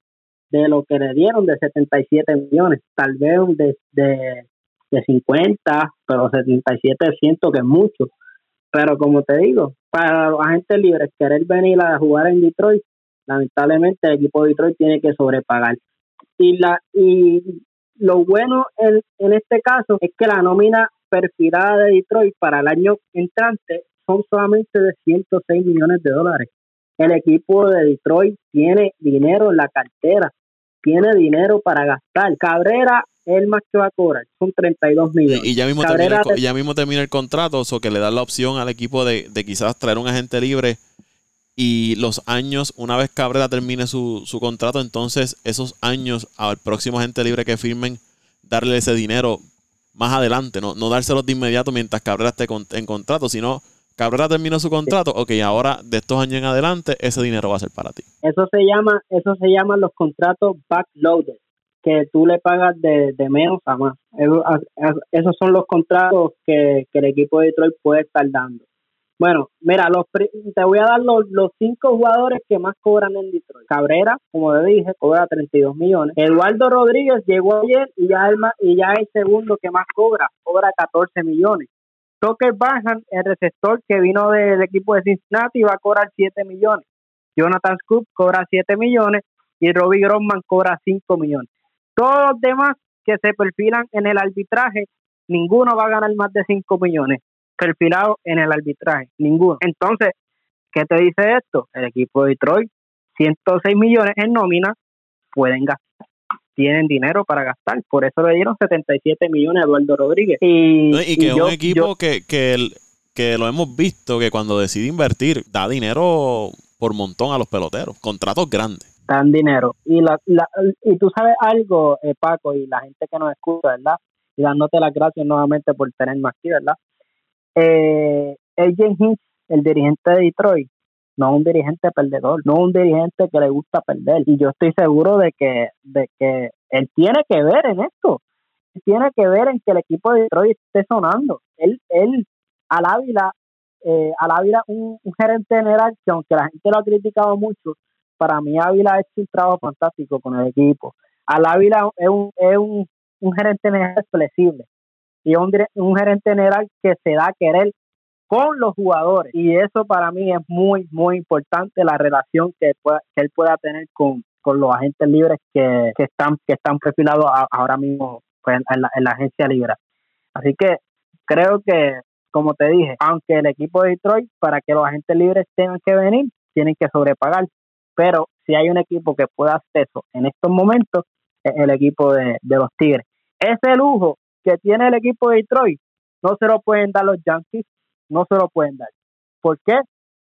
de lo que le dieron de 77 millones, tal vez de, de, de 50, pero 77 siento que es mucho. Pero como te digo, para los agentes libres querer venir a jugar en Detroit, lamentablemente el equipo de Detroit tiene que sobrepagar. Y la y lo bueno en, en este caso es que la nómina perfilada de Detroit para el año entrante son solamente de 106 millones de dólares. El equipo de Detroit tiene dinero en la cartera, tiene dinero para gastar. Cabrera es el más que va a cobrar, son 32 millones. Y, ya, mismo termina el, ya mismo termina el contrato, o que le da la opción al equipo de, quizás traer un agente libre y los años, una vez Cabrera termine su, su contrato, entonces esos años al próximo agente libre que firmen, darle ese dinero más adelante, no, no dárselos de inmediato mientras Cabrera esté en contrato, sino Cabrera terminó su contrato, ok, ahora de estos años en adelante ese dinero va a ser para ti. Eso se llama, eso se llaman los contratos backloaded, que tú le pagas de, menos a más. esos son los contratos que, el equipo de Detroit puede estar dando. Bueno, mira, los, te voy a dar los, los cinco jugadores que más cobran en Detroit. Cabrera, como te dije, cobra 32 millones. Eduardo Rodríguez llegó ayer y ya, es y ya el segundo que más cobra, cobra 14 millones. Tucker Barham, el receptor que vino del equipo de Cincinnati, va a cobrar 7 millones. Jonathan Scoop cobra 7 millones y Robbie Grossman cobra 5 millones. Todos los demás que se perfilan en el arbitraje, ninguno va a ganar más de 5 millones perfilado en el arbitraje, ninguno. Entonces, ¿qué te dice esto? El equipo de Detroit, 106 millones en nómina, pueden gastar tienen dinero para gastar. Por eso le dieron 77 millones a Eduardo Rodríguez. Y, que es un equipo que, que, que lo hemos visto que cuando decide invertir da dinero por montón a los peloteros, contratos grandes. Dan dinero. Y, la, y tú sabes algo, eh, Paco, y la gente que nos escucha, ¿verdad? Y dándote las gracias nuevamente por tenerme aquí, ¿verdad? Eh, AJ Hinch, el dirigente de Detroit, no un dirigente perdedor, no un dirigente que le gusta perder. Y yo estoy seguro de que, de que él tiene que ver en esto. Tiene que ver en que el equipo de Detroit esté sonando. Él, él al Ávila, eh, al Ávila un, gerente general que aunque la gente lo ha criticado mucho, para mí Ávila ha hecho un trabajo fantástico con el equipo. Al Ávila es un, es un, un gerente general flexible y un, un gerente general que se da a querer con los jugadores. Y eso para mí es muy muy importante la relación que, que él pueda tener con, con los agentes libres que, que están que están perfilados ahora mismo pues, en, la, en la agencia libre. Así que creo que como te dije aunque el equipo de Detroit para que los agentes libres tengan que venir tienen que sobrepagar. Pero si hay un equipo que pueda hacer eso en estos momentos es el equipo de, de los Tigres. Ese lujo que tiene el equipo de Detroit no se lo pueden dar los Yankees no se lo pueden dar. ¿Por qué?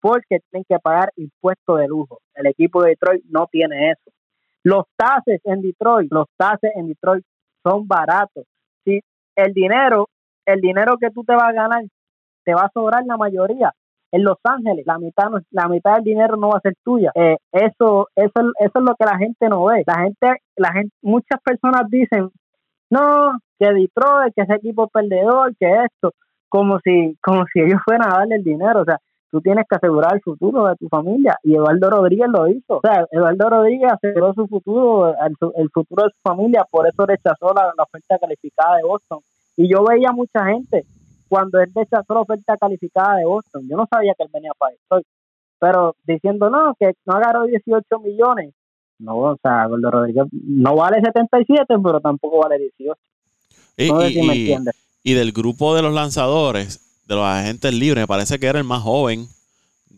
Porque tienen que pagar impuestos de lujo. El equipo de Detroit no tiene eso. Los tases en Detroit, los tases en Detroit son baratos. Si el dinero, el dinero que tú te vas a ganar, te va a sobrar la mayoría. En Los Ángeles, la mitad, la mitad del dinero no va a ser tuya. Eh, eso, eso, eso es lo que la gente no ve. La gente, la gente, muchas personas dicen, no, que Detroit, que ese equipo perdedor, que esto como si, como si ellos fueran a darle el dinero. O sea, tú tienes que asegurar el futuro de tu familia. Y Eduardo Rodríguez lo hizo. O sea, Eduardo Rodríguez aseguró su futuro, el, futuro de su familia, por eso rechazó la, oferta calificada de Boston. Y yo veía mucha gente cuando él rechazó la oferta calificada de Boston. Yo no sabía que él venía para Detroit. Pero diciendo, no, que no agarró 18 millones. No, o sea, Eduardo Rodríguez no vale 77, pero tampoco vale 18. no sé si me entiendes y del grupo de los lanzadores, de los agentes libres, me parece que era el más joven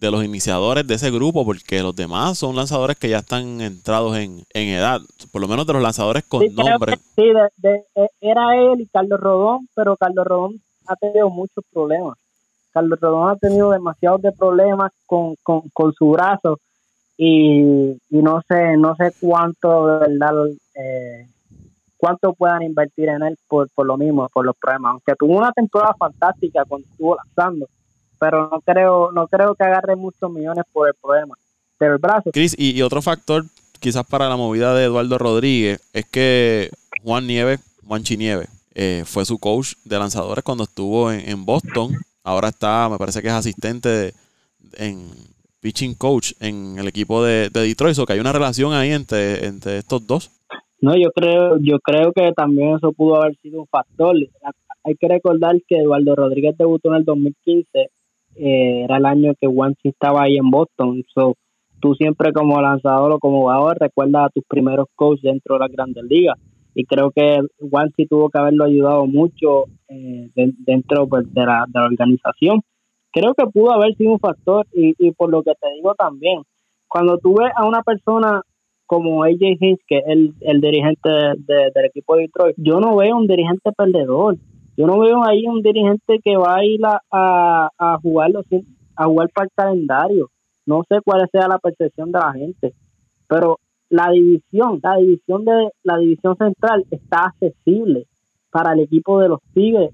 de los iniciadores de ese grupo, porque los demás son lanzadores que ya están entrados en, edad, por lo menos de los lanzadores con nombre. sí, eh, era él y Carlos Rodón, pero Carlos Rodón ha tenido muchos problemas. Carlos Rodón ha tenido demasiados de problemas con, su brazo y, no sé no sé cuánto de verdad eh, cuánto puedan invertir en él por, por lo mismo, por los problemas. Aunque tuvo una temporada fantástica cuando estuvo lanzando, pero no creo, no creo que agarre muchos millones por el problema del brazo. Chris, y, otro factor quizás para la movida de Eduardo Rodríguez es que Juan Nieves, Juan Chinieves, eh, fue su coach de lanzadores cuando estuvo en, Boston. Ahora está, me parece que es asistente en pitching coach en el equipo de, Detroit. O que hay una relación ahí entre, entre estos dos. No, yo creo, yo creo que también eso pudo haber sido un factor. Hay que recordar que Eduardo Rodríguez debutó en el 2015, eh, era el año que Wansi estaba ahí en Boston. Tú siempre como lanzador o como jugador recuerdas a tus primeros coaches dentro de las grandes ligas. Y creo que Wansi tuvo que haberlo ayudado mucho eh, dentro pues, de, la, de la organización. Creo que pudo haber sido un factor y, y por lo que te digo también, cuando tú ves a una persona como AJ Hinch, que es el, el dirigente del equipo de Detroit, yo no veo un dirigente perdedor. Yo no veo ahí un dirigente que va a ir a, a jugarlo a jugar para el calendario. No sé cuál sea la percepción de la gente, pero la división, la división de la división central está accesible para el equipo de los Tigres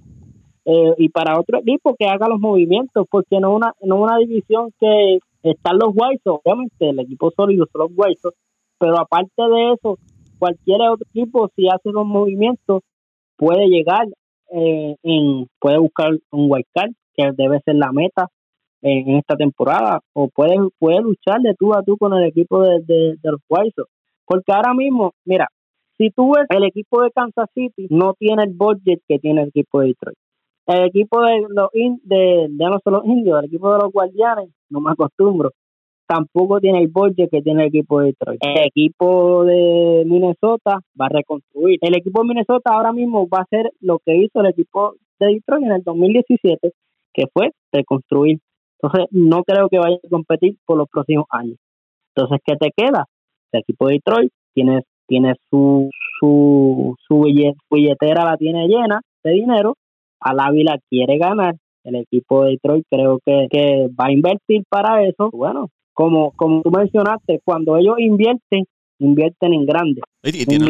eh, y para otro equipo que haga los movimientos, porque no una no una división que están los White obviamente el equipo sólido son los White pero aparte de eso, cualquier otro equipo, si hace los movimientos, puede llegar, eh, en, puede buscar un wild card, que debe ser la meta en esta temporada, o puede, puede luchar de tú a tú con el equipo de, de, los White Porque ahora mismo, mira, si tú ves el equipo de Kansas City, no tiene el budget que tiene el equipo de Detroit. El equipo de los de, de no solo indios, el equipo de los guardianes, no me acostumbro, tampoco tiene el budget que tiene el equipo de Detroit. El equipo de Minnesota va a reconstruir. El equipo de Minnesota ahora mismo va a hacer lo que hizo el equipo de Detroit en el 2017, que fue reconstruir. Entonces, no creo que vaya a competir por los próximos años. Entonces, ¿qué te queda? El equipo de Detroit tiene, tiene su, su, su billetera la tiene llena de dinero. Al Ávila quiere ganar. El equipo de Detroit creo que, que va a invertir para eso. Bueno, como, como tú mencionaste, cuando ellos invierten, invierten en grande. Y, tienen,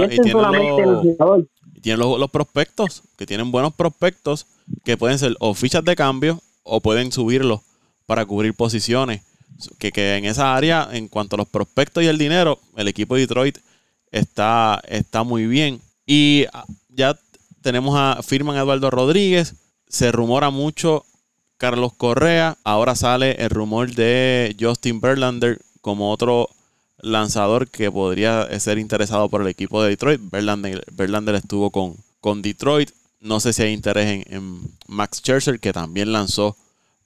los, prospectos, que tienen buenos prospectos, que pueden ser o fichas de cambio o pueden subirlos para cubrir posiciones. Que, que en esa área, en cuanto a los prospectos y el dinero, el equipo de Detroit está, está muy bien. Y ah, ya tenemos a firman Eduardo Rodríguez. Se rumora mucho Carlos Correa. Ahora sale el rumor de Justin Verlander como otro lanzador que podría ser interesado por el equipo de Detroit. Verlander, estuvo con, con Detroit. No sé si hay interés en, Max Scherzer, que también lanzó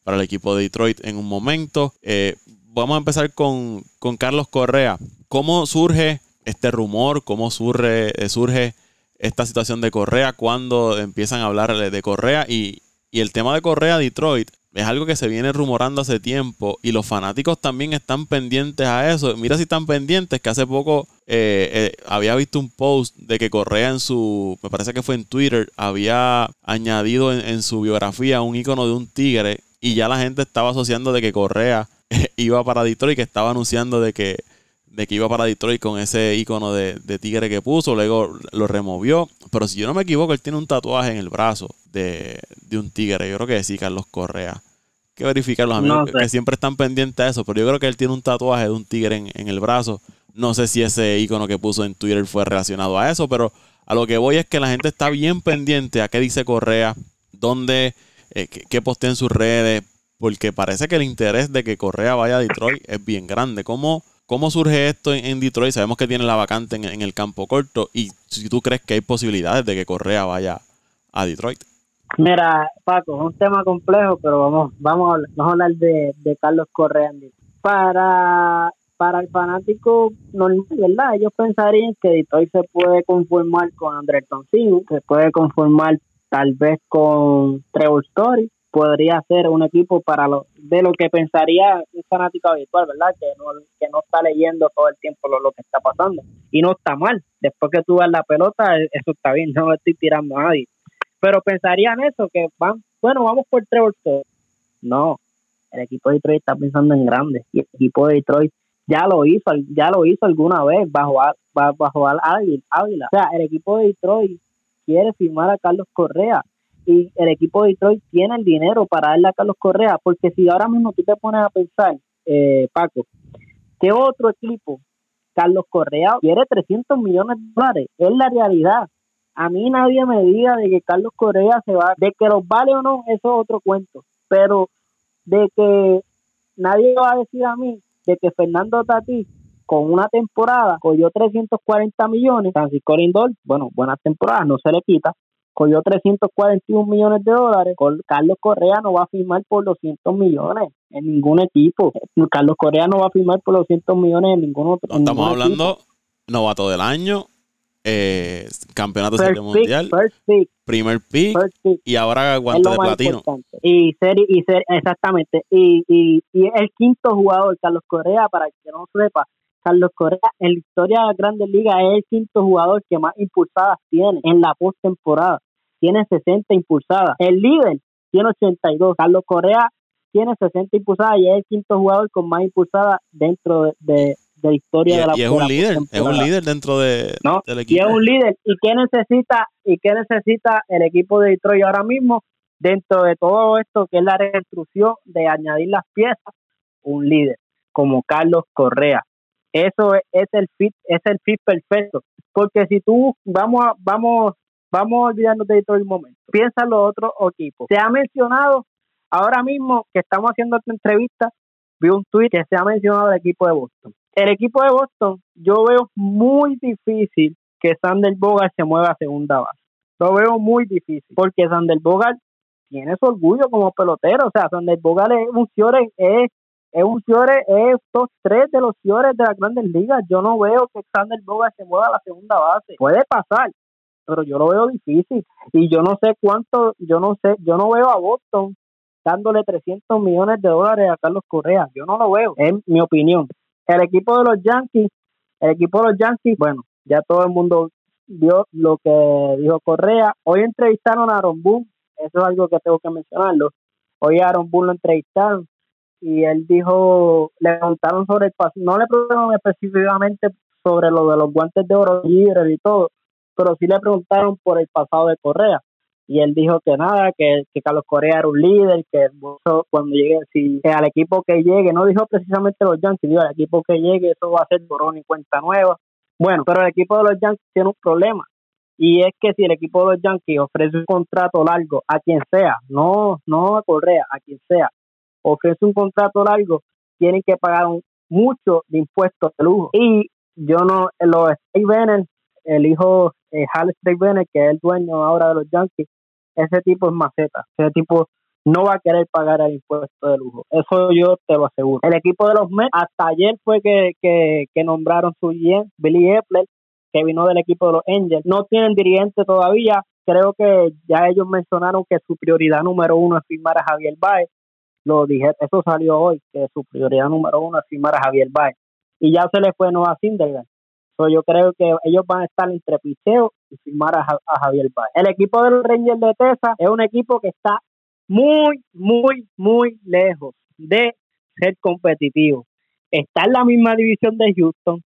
para el equipo de Detroit en un momento. Eh, vamos a empezar con, con, Carlos Correa. ¿Cómo surge este rumor? ¿Cómo surge, eh, surge esta situación de Correa? ¿Cuándo empiezan a hablar de Correa? Y, y el tema de Correa Detroit es algo que se viene rumorando hace tiempo y los fanáticos también están pendientes a eso. Mira si están pendientes que hace poco eh, eh, había visto un post de que Correa en su, me parece que fue en Twitter, había añadido en, su biografía un icono de un tigre y ya la gente estaba asociando de que Correa [LAUGHS] iba para Detroit que estaba anunciando de que de que iba para Detroit con ese icono de, tigre que puso, luego lo removió. Pero si yo no me equivoco, él tiene un tatuaje en el brazo de, un tigre. Yo creo que sí, Carlos Correa. Hay que verificar los amigos que, siempre están pendientes a eso, pero yo creo que él tiene un tatuaje de un tigre en, el brazo. No sé si ese icono que puso en Twitter fue relacionado a eso, pero a lo que voy es que la gente está bien pendiente a qué dice Correa, dónde, eh, qué, postea en sus redes, porque parece que el interés de que Correa vaya a Detroit es bien grande. ¿Cómo, ¿Cómo surge esto en, Detroit? Sabemos que tiene la vacante en, el campo corto y si tú crees que hay posibilidades de que Correa vaya a Detroit. Mira, Paco, es un tema complejo, pero vamos, vamos, a, hablar, vamos a hablar de, Carlos Correa. Para, para el fanático normal, ¿verdad? Ellos pensarían que Detroit se puede conformar con Andrés Toncino, se puede conformar tal vez con Trevor Story, podría ser un equipo para lo, de lo que pensaría un fanático habitual, ¿verdad? Que no, que no está leyendo todo el tiempo lo, que está pasando. Y no está mal. Después que tú ves la pelota, e, eso está bien, [LAUGHS] no estoy tirando a nadie. Pero pensarían eso, que van, bueno, vamos por Trevor No, el equipo de Detroit está pensando en grande. Y el equipo de Detroit ya lo hizo, ya lo hizo alguna vez bajo, bajo Ávila. O sea, el equipo de Detroit quiere firmar a Carlos Correa y el equipo de Detroit tiene el dinero para darle a Carlos Correa, porque si ahora mismo tú te pones a pensar, eh, Paco, ¿qué otro equipo? Carlos Correa quiere 300 millones de dólares, es la realidad. A mí nadie me diga de que Carlos Correa se va, de que los vale o no, eso es otro cuento, pero de que nadie va a decir a mí de que Fernando Tati con una temporada cogió 340 millones, Francisco Lindor, bueno, buenas temporadas, no se le quita, cogió 341 millones de dólares. Carlos Correa no va a firmar por 200 millones en ningún equipo. Carlos Correa no va a firmar por 200 millones en ningún otro. estamos hablando novato del año, eh, campeonato mundial, primer pick, y ahora guante de platino. Y ser, y ser, exactamente. Y, y, y el quinto jugador, Carlos Correa, para que no sepa, Carlos Correa en la historia de la Grandes Ligas es el quinto jugador que más impulsadas tiene en la postemporada. Tiene 60 impulsadas. El líder tiene 82. Carlos Correa tiene 60 impulsadas y es el quinto jugador con más impulsadas dentro de, la historia de la Y es un líder, es un líder dentro de, del equipo. Y es un líder. ¿Y qué necesita, y qué necesita el equipo de Detroit ahora mismo dentro de todo esto que es la reconstrucción de añadir las piezas? Un líder como Carlos Correa eso es, el fit, es el fit perfecto. Porque si tú, vamos a, vamos, vamos olvidarnos de todo el momento. Piensa en los otros equipos. Se ha mencionado, ahora mismo que estamos haciendo esta entrevista, vi un tweet que se ha mencionado el equipo de Boston. El equipo de Boston, yo veo muy difícil que Sander Bogart se mueva a segunda base. Lo veo muy difícil, porque Sander Bogart tiene su orgullo como pelotero. O sea, Sander Bogart es un es es un Fiore, es estos tres de los Fiores de las grandes ligas. Yo no veo que Xander Boga se mueva a la segunda base. Puede pasar, pero yo lo veo difícil. Y yo no sé cuánto, yo no sé, yo no veo a Boston dándole 300 millones de dólares a Carlos Correa. Yo no lo veo, es mi opinión. El equipo de los Yankees, el equipo de los Yankees, bueno, ya todo el mundo vio lo que dijo Correa. Hoy entrevistaron a Aaron Boone, eso es algo que tengo que mencionarlo. Hoy a Aaron Boone lo entrevistaron y él dijo, le preguntaron sobre el pasado, no le preguntaron específicamente sobre lo de los guantes de oro libre y todo, pero sí le preguntaron por el pasado de Correa. Y él dijo que nada, que, Carlos Correa era un líder, que cuando llegue, si al equipo que llegue, no dijo precisamente los Yankees, dijo al equipo que llegue, eso va a ser borrón y cuenta nueva. Bueno, pero el equipo de los Yankees tiene un problema. Y es que si el equipo de los Yankees ofrece un contrato largo a quien sea, no, no a Correa, a quien sea, ofrece un contrato largo, tienen que pagar un, mucho de impuestos de lujo. Y yo no, los Steve el hijo eh, Hal Bennett, que es el dueño ahora de los Yankees, ese tipo es maceta. Ese tipo no va a querer pagar el impuesto de lujo. Eso yo te lo aseguro. El equipo de los Mets, hasta ayer fue que, que, que nombraron su GM, Billy Epler, que vino del equipo de los Angels. No tienen dirigente todavía. Creo que ya ellos mencionaron que su prioridad número uno es firmar a Javier Baez. Lo dije, eso salió hoy, que su prioridad número uno es firmar a Javier Baez. Y ya se le fue Noah Syndergaard. So, yo creo que ellos van a estar entre picheo y firmar a, Javier Baez. El equipo de los Rangers de Texas es un equipo que está muy, muy, muy lejos de ser competitivo. Está en la misma división de Houston,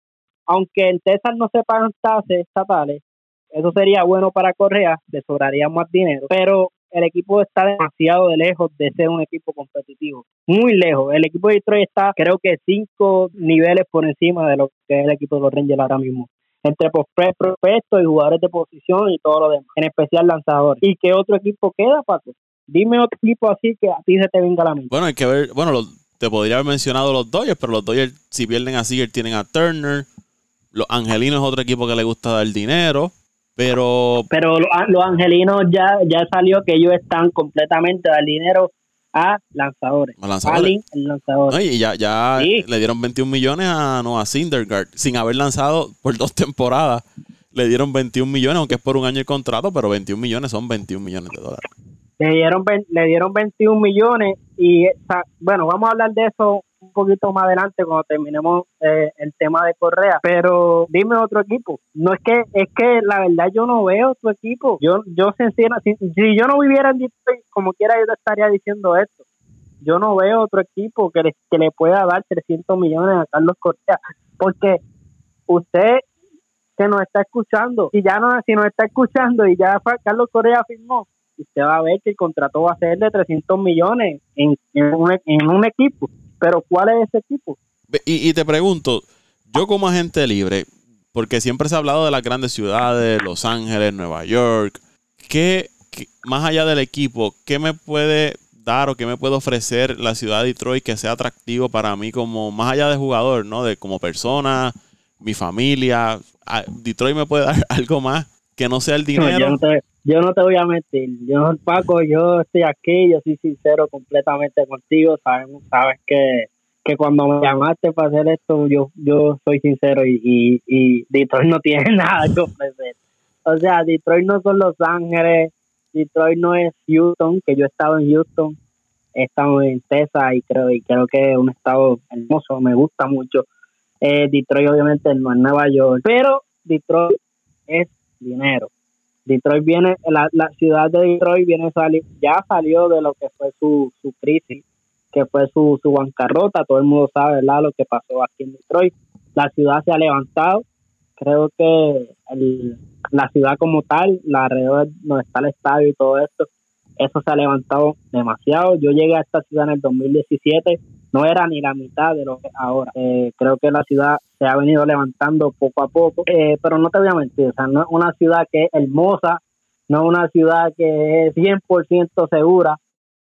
aunque en Texas no se pagan estatales, eso sería bueno para Correa, le sobraría más dinero, pero el equipo está demasiado de lejos de ser un equipo competitivo, muy lejos. El equipo de Detroit está creo que cinco niveles por encima de lo que es el equipo de los Rangers ahora mismo entre prospectos y jugadores de posición y todo lo demás, en especial lanzadores. ¿Y qué otro equipo queda, Paco? Dime otro equipo así que a ti se te venga la mente. Bueno, hay que ver, bueno, te podría haber mencionado los Dodgers, pero los Dodgers, si pierden a Seager, tienen a Turner. Los Angelinos es otro equipo que le gusta dar dinero. Pero. Pero los, Angelinos ya, ya salió que ellos están completamente dar dinero a lanzadores. A lanzadores. y ya, ya le dieron 21 millones a Noah Syndergaard sin haber lanzado por dos [LAUGHS] temporadas. Le dieron 21 millones, aunque es por un año el contrato, pero 21 millones son 21 millones de dólares le dieron le dieron 21 millones y bueno vamos a hablar de eso un poquito más adelante cuando terminemos eh, el tema de Correa pero dime otro equipo. No es que es que la verdad yo no veo otro equipo. Yo yo sinceramente si, si, yo no viviera en Detroit como quiera yo te estaría diciendo esto. Yo no veo otro equipo que le, que le pueda dar 300 millones a Carlos Correa porque usted que nos está escuchando y ya no si nos está escuchando y ya Carlos Correa firmó usted va a ver que el contrato va a ser de 300 millones en, en, un, equipo. Pero ¿cuál es ese equipo? Y, te pregunto, yo como agente libre, porque siempre se ha hablado de las grandes ciudades, Los Ángeles, Nueva York, ¿qué, más allá del equipo, qué me puede dar o qué me puede ofrecer la ciudad de Detroit que sea atractivo para mí como más allá de jugador, ¿no? De como persona, mi familia. Detroit me puede [LAUGHS] dar algo más que no sea el dinero yo no te voy a mentir, yo Paco, yo estoy aquí, yo soy sincero completamente contigo, sabemos, sabes que, que cuando me llamaste para hacer esto, yo yo soy sincero y, y, y Detroit no tiene [LAUGHS] nada que ofrecer. O sea, Detroit no son Los Ángeles, Detroit no es Houston, que yo he estado en Houston, he estado en Texas y creo, y creo que es un estado hermoso, me gusta mucho. Eh, Detroit obviamente no es Nueva York, pero Detroit es dinero Detroit viene, la, la ciudad de Detroit viene salir, ya salió de lo que fue su, su crisis, que fue su, su bancarrota, todo el mundo sabe ¿verdad? lo que pasó aquí en Detroit. La ciudad se ha levantado, creo que la ciudad como tal, la alrededor donde está el estadio y todo esto, eso se ha levantado demasiado. Yo llegué a esta ciudad en el 2017, no era ni la mitad de lo que ahora. Eh, creo que la ciudad se ha venido levantando poco a poco, eh, pero no te voy a mentir, o sea, no es una ciudad que es hermosa, no es una ciudad que es 100% segura,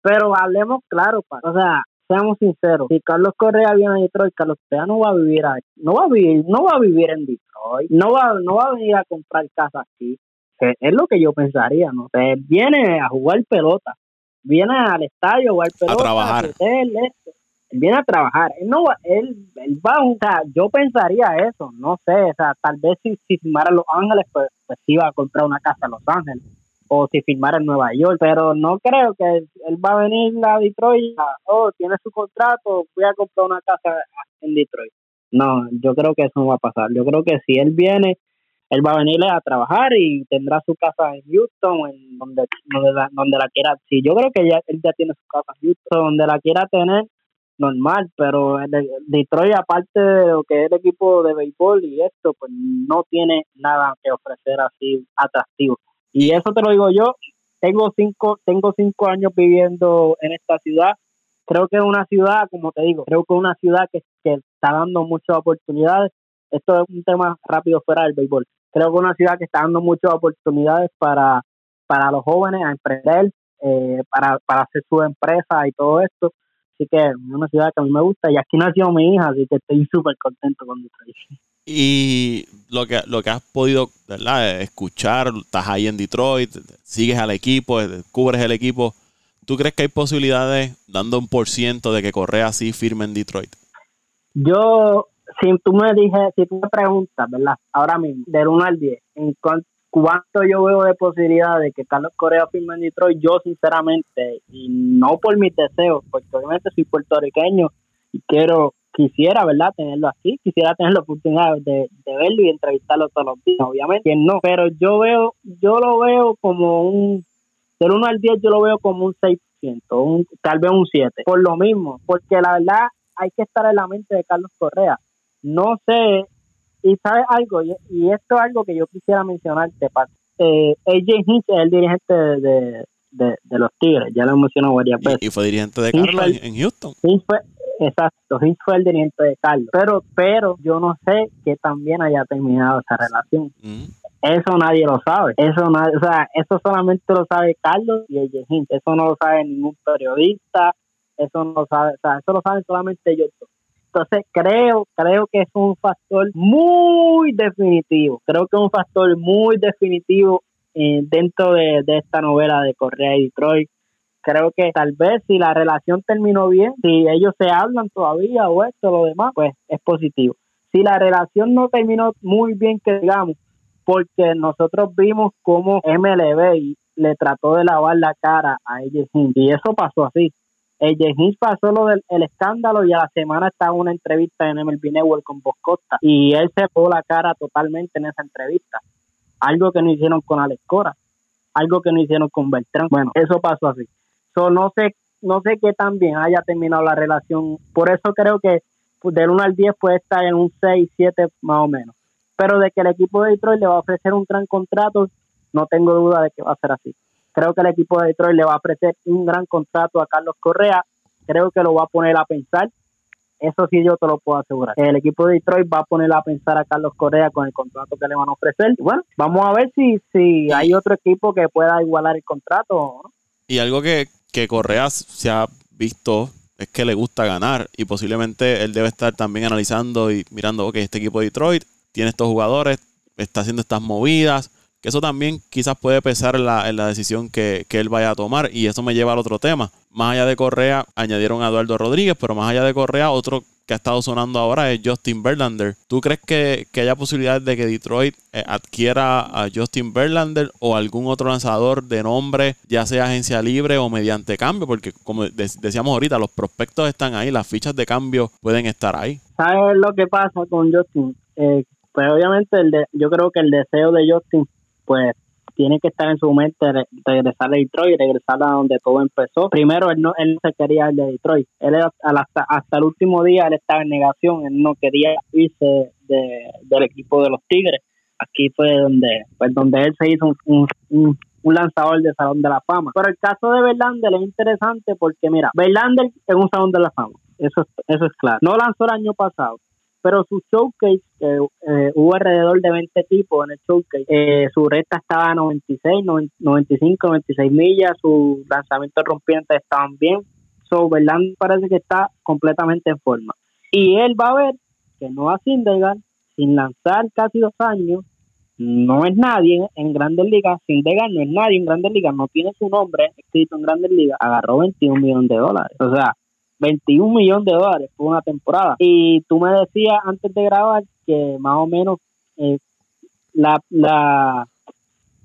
pero hablemos claro, o sea, seamos sinceros, si Carlos Correa viene a Detroit, Carlos Correa no va a vivir ahí, no va a vivir, no va a vivir en Detroit, no va, no va a venir a comprar casa aquí, es lo que yo pensaría, ¿no? O viene a jugar pelota, viene al estadio a jugar pelota, a trabajar. él viene a trabajar, él no va, él, va, o sea, yo pensaría eso, no sé, o sea, tal vez si, si firmara Los Ángeles, pues, pues iba a comprar una casa en Los Ángeles, o si firmara en Nueva York, pero no creo que él, va a venir a Detroit, oh, tiene su contrato, voy a comprar una casa en Detroit. No, yo creo que eso no va a pasar, yo creo que si él viene él va a venir a trabajar y tendrá su casa en Houston, en donde, donde, la, donde la quiera. Sí, yo creo que ya, él ya tiene su casa en Houston, donde la quiera tener, normal, pero Detroit, aparte de lo que es el equipo de béisbol y esto, pues no tiene nada que ofrecer así atractivo. Y eso te lo digo yo, tengo cinco, tengo cinco años viviendo en esta ciudad. Creo que es una ciudad, como te digo, creo que es una ciudad que, que está dando muchas oportunidades. Esto es un tema rápido fuera del béisbol creo que es una ciudad que está dando muchas oportunidades para, para los jóvenes a emprender, eh, para, para hacer su empresa y todo esto. Así que es una ciudad que a mí me gusta y aquí nació mi hija, así que estoy súper contento con Detroit. Y lo que, lo que has podido ¿verdad? escuchar, estás ahí en Detroit, sigues al equipo, cubres el equipo. ¿Tú crees que hay posibilidades, dando un por ciento, de que Correa así firme en Detroit? Yo, si tú me dije, si tú me preguntas, ¿verdad? Ahora mismo, del 1 al 10, ¿en cuánto yo veo de posibilidad de que Carlos Correa firme en Detroit? Yo, sinceramente, y no por mis deseos, porque obviamente soy puertorriqueño y quiero quisiera, ¿verdad?, tenerlo aquí, quisiera tener la oportunidad de, verlo y entrevistarlo todos los días, obviamente, no, pero yo veo, yo lo veo como un del 1 al 10 yo lo veo como un 6%, un, tal vez un 7, por lo mismo, porque la verdad hay que estar en la mente de Carlos Correa. No sé, y sabes algo, y, esto es algo que yo quisiera mencionarte, eh, AJ Hinch es el dirigente de, de, los Tigres, ya lo mencionó varias veces. Y, fue dirigente de Carlos en, Houston. fue, exacto, Hinch fue el dirigente de Carlos, pero, pero yo no sé que también haya terminado esa relación. Mm. Eso nadie lo sabe. Eso nadie, o sea, eso solamente lo sabe Carlos y el Hinch. Eso no lo sabe ningún periodista. Eso no lo sabe, o sea, eso lo saben solamente ellos Entonces creo, creo que es un factor muy definitivo. Creo que es un factor muy definitivo eh, dentro de, esta novela de Correa y Detroit. Creo que tal vez si la relación terminó bien, si ellos se hablan todavía o esto, lo demás, pues es positivo. Si la relación no terminó muy bien, que digamos, porque nosotros vimos cómo MLB le trató de lavar la cara a AJ y eso pasó así. AJ pasó lo del escándalo y a la semana estaba una entrevista en MLB Network con Boscotta y él se pone la cara totalmente en esa entrevista. Algo que no hicieron con Alex Cora, algo que no hicieron con Beltrán. Bueno, eso pasó así. So, no sé no sé qué tan bien haya terminado la relación. Por eso creo que del 1 al 10 puede estar en un 6, 7 más o menos pero de que el equipo de Detroit le va a ofrecer un gran contrato, no tengo duda de que va a ser así. Creo que el equipo de Detroit le va a ofrecer un gran contrato a Carlos Correa, creo que lo va a poner a pensar, eso sí yo te lo puedo asegurar. El equipo de Detroit va a poner a pensar a Carlos Correa con el contrato que le van a ofrecer. bueno, vamos a ver si, si hay otro equipo que pueda igualar el contrato. Y algo que, que Correa se ha visto es que le gusta ganar y posiblemente él debe estar también analizando y mirando, ok, este equipo de Detroit tiene estos jugadores, está haciendo estas movidas, que eso también quizás puede pesar en la, en la decisión que, él vaya a tomar. Y eso me lleva al otro tema. Más allá de Correa, añadieron a Eduardo Rodríguez, pero más allá de Correa, otro que ha estado sonando ahora es Justin Verlander. ¿Tú crees que, haya posibilidad de que Detroit eh, adquiera a Justin Verlander o algún otro lanzador de nombre, ya sea agencia libre o mediante cambio? Porque como decíamos ahorita, los prospectos están ahí, las fichas de cambio pueden estar ahí. ¿Sabes lo que pasa con Justin? Eh, pues obviamente el de, yo creo que el deseo de Justin pues tiene que estar en su mente regresar a Detroit, regresar a donde todo empezó. Primero, él no, él se quería ir de Detroit. Él hasta, hasta el último día él estaba en negación, él no quería irse del equipo de los Tigres. Aquí fue donde, pues donde él se hizo un, un, lanzador de Salón de la Fama. Pero el caso de Verlander es interesante porque, mira, Verlander es un Salón de la Fama. Eso, eso es claro. No lanzó el año pasado pero su showcase, eh, hubo alrededor de 20 tipos en el showcase, eh, su recta estaba a 96, 95, 96 millas, sus lanzamientos rompientes estaban bien, so parece que está completamente en forma. Y él va a ver que no a Sindegar, sin lanzar casi dos años, no es nadie en Grandes Ligas, Sindegar no es nadie en Grandes Ligas, no tiene su nombre escrito en Grandes Ligas, agarró 21 millones de dólares. O sea, 21 millones de dólares por una temporada. Y tú me decías antes de grabar que más o menos eh, la, la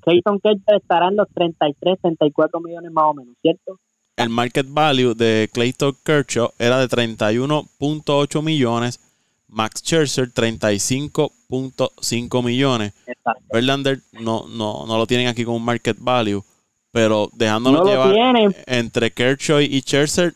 Clayton Kershaw estará en los 33, 34 millones más o menos, ¿cierto? El market value de Clayton Kershaw era de 31.8 millones, Max Scherzer 35.5 millones. Verlander no, no, no lo tienen aquí con un market value, pero dejándolo llevar entre Kershaw y Scherzer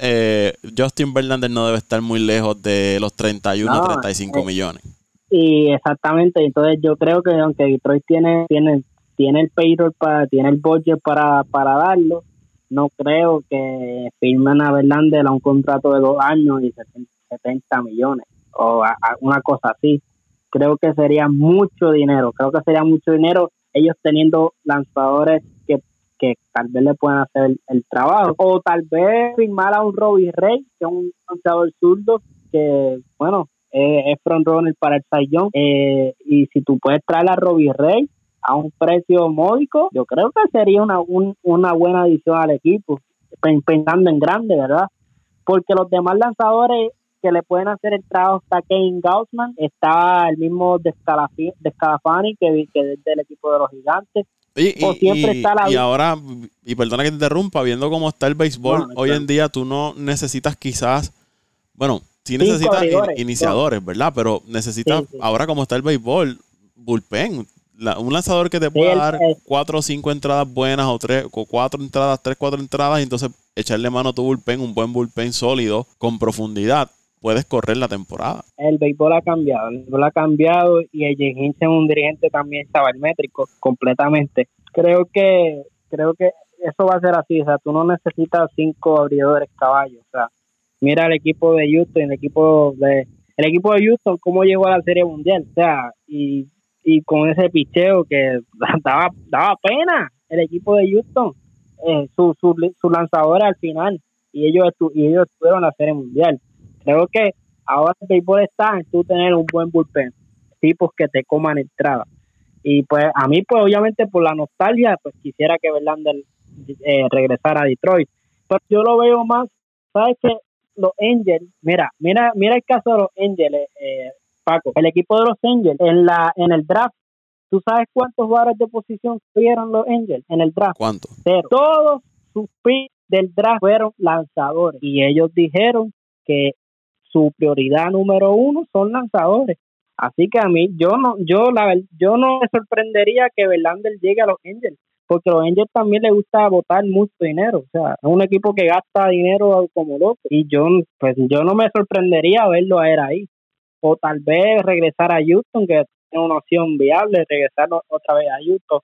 eh, Justin Verlander no debe estar muy lejos de los 31 o 35 millones. Y exactamente, entonces yo creo que aunque Detroit tiene tiene tiene el payroll para tiene el budget para, para darlo, no creo que firmen a Verlander a un contrato de dos años y 70 millones o una cosa así. Creo que sería mucho dinero, creo que sería mucho dinero ellos teniendo lanzadores que tal vez le puedan hacer el, trabajo. O tal vez firmar a un Robbie Rey, que es un lanzador zurdo, que, bueno, es front runner para el Sayón. Eh, y si tú puedes traer a Robbie Rey a un precio módico, yo creo que sería una, una buena adición al equipo, pensando en grande, ¿verdad? Porque los demás lanzadores que le pueden hacer el trabajo está Kane Gaussman, está el mismo de Scalafani que, que es del equipo de los gigantes. Y, siempre está la... y ahora, y perdona que te interrumpa, viendo cómo está el béisbol, hoy en día tú no necesitas quizás, bueno, sí necesitas iniciadores, ¿verdad? Pero necesitas, ahora como está el béisbol, bullpen. un lanzador que te pueda dar cuatro o cinco entradas buenas o tres, o cuatro entradas, tres, cuatro entradas, y entonces echarle mano a tu bullpen, un buen bullpen sólido, con profundidad puedes correr la temporada. El béisbol ha cambiado, el béisbol ha cambiado y el es un dirigente también sabermétrico completamente. Creo que creo que eso va a ser así, o sea, tú no necesitas cinco abridores caballos, o sea, mira el equipo de Houston, el equipo de el equipo de Houston cómo llegó a la Serie Mundial, o sea, y, y con ese picheo que [LAUGHS] daba, daba pena el equipo de Houston, eh, su, su, su lanzador al final y ellos y ellos estuvieron en la Serie Mundial Creo que ahora el béisbol está en tú tener un buen bullpen, tipos que te coman entrada. Y pues a mí, pues obviamente por la nostalgia, pues quisiera que Verlander eh, regresara a Detroit. Pero yo lo veo más, ¿sabes qué? Los Angels, mira, mira, mira el caso de los Angels, eh, Paco. El equipo de los Angels en la en el draft ¿Tú sabes cuántos jugadores de posición tuvieron los Angels en el draft? ¿Cuántos? Cero. Todos sus picks del draft fueron lanzadores. Y ellos dijeron que su prioridad número uno son lanzadores. Así que a mí, yo no, yo la yo no me sorprendería que Verlander llegue a los Angels, porque a los Angels también le gusta votar mucho dinero, o sea, es un equipo que gasta dinero como loco, y yo, pues yo no me sorprendería verlo a él ahí, o tal vez regresar a Houston, que es una opción viable, regresar otra vez a Houston,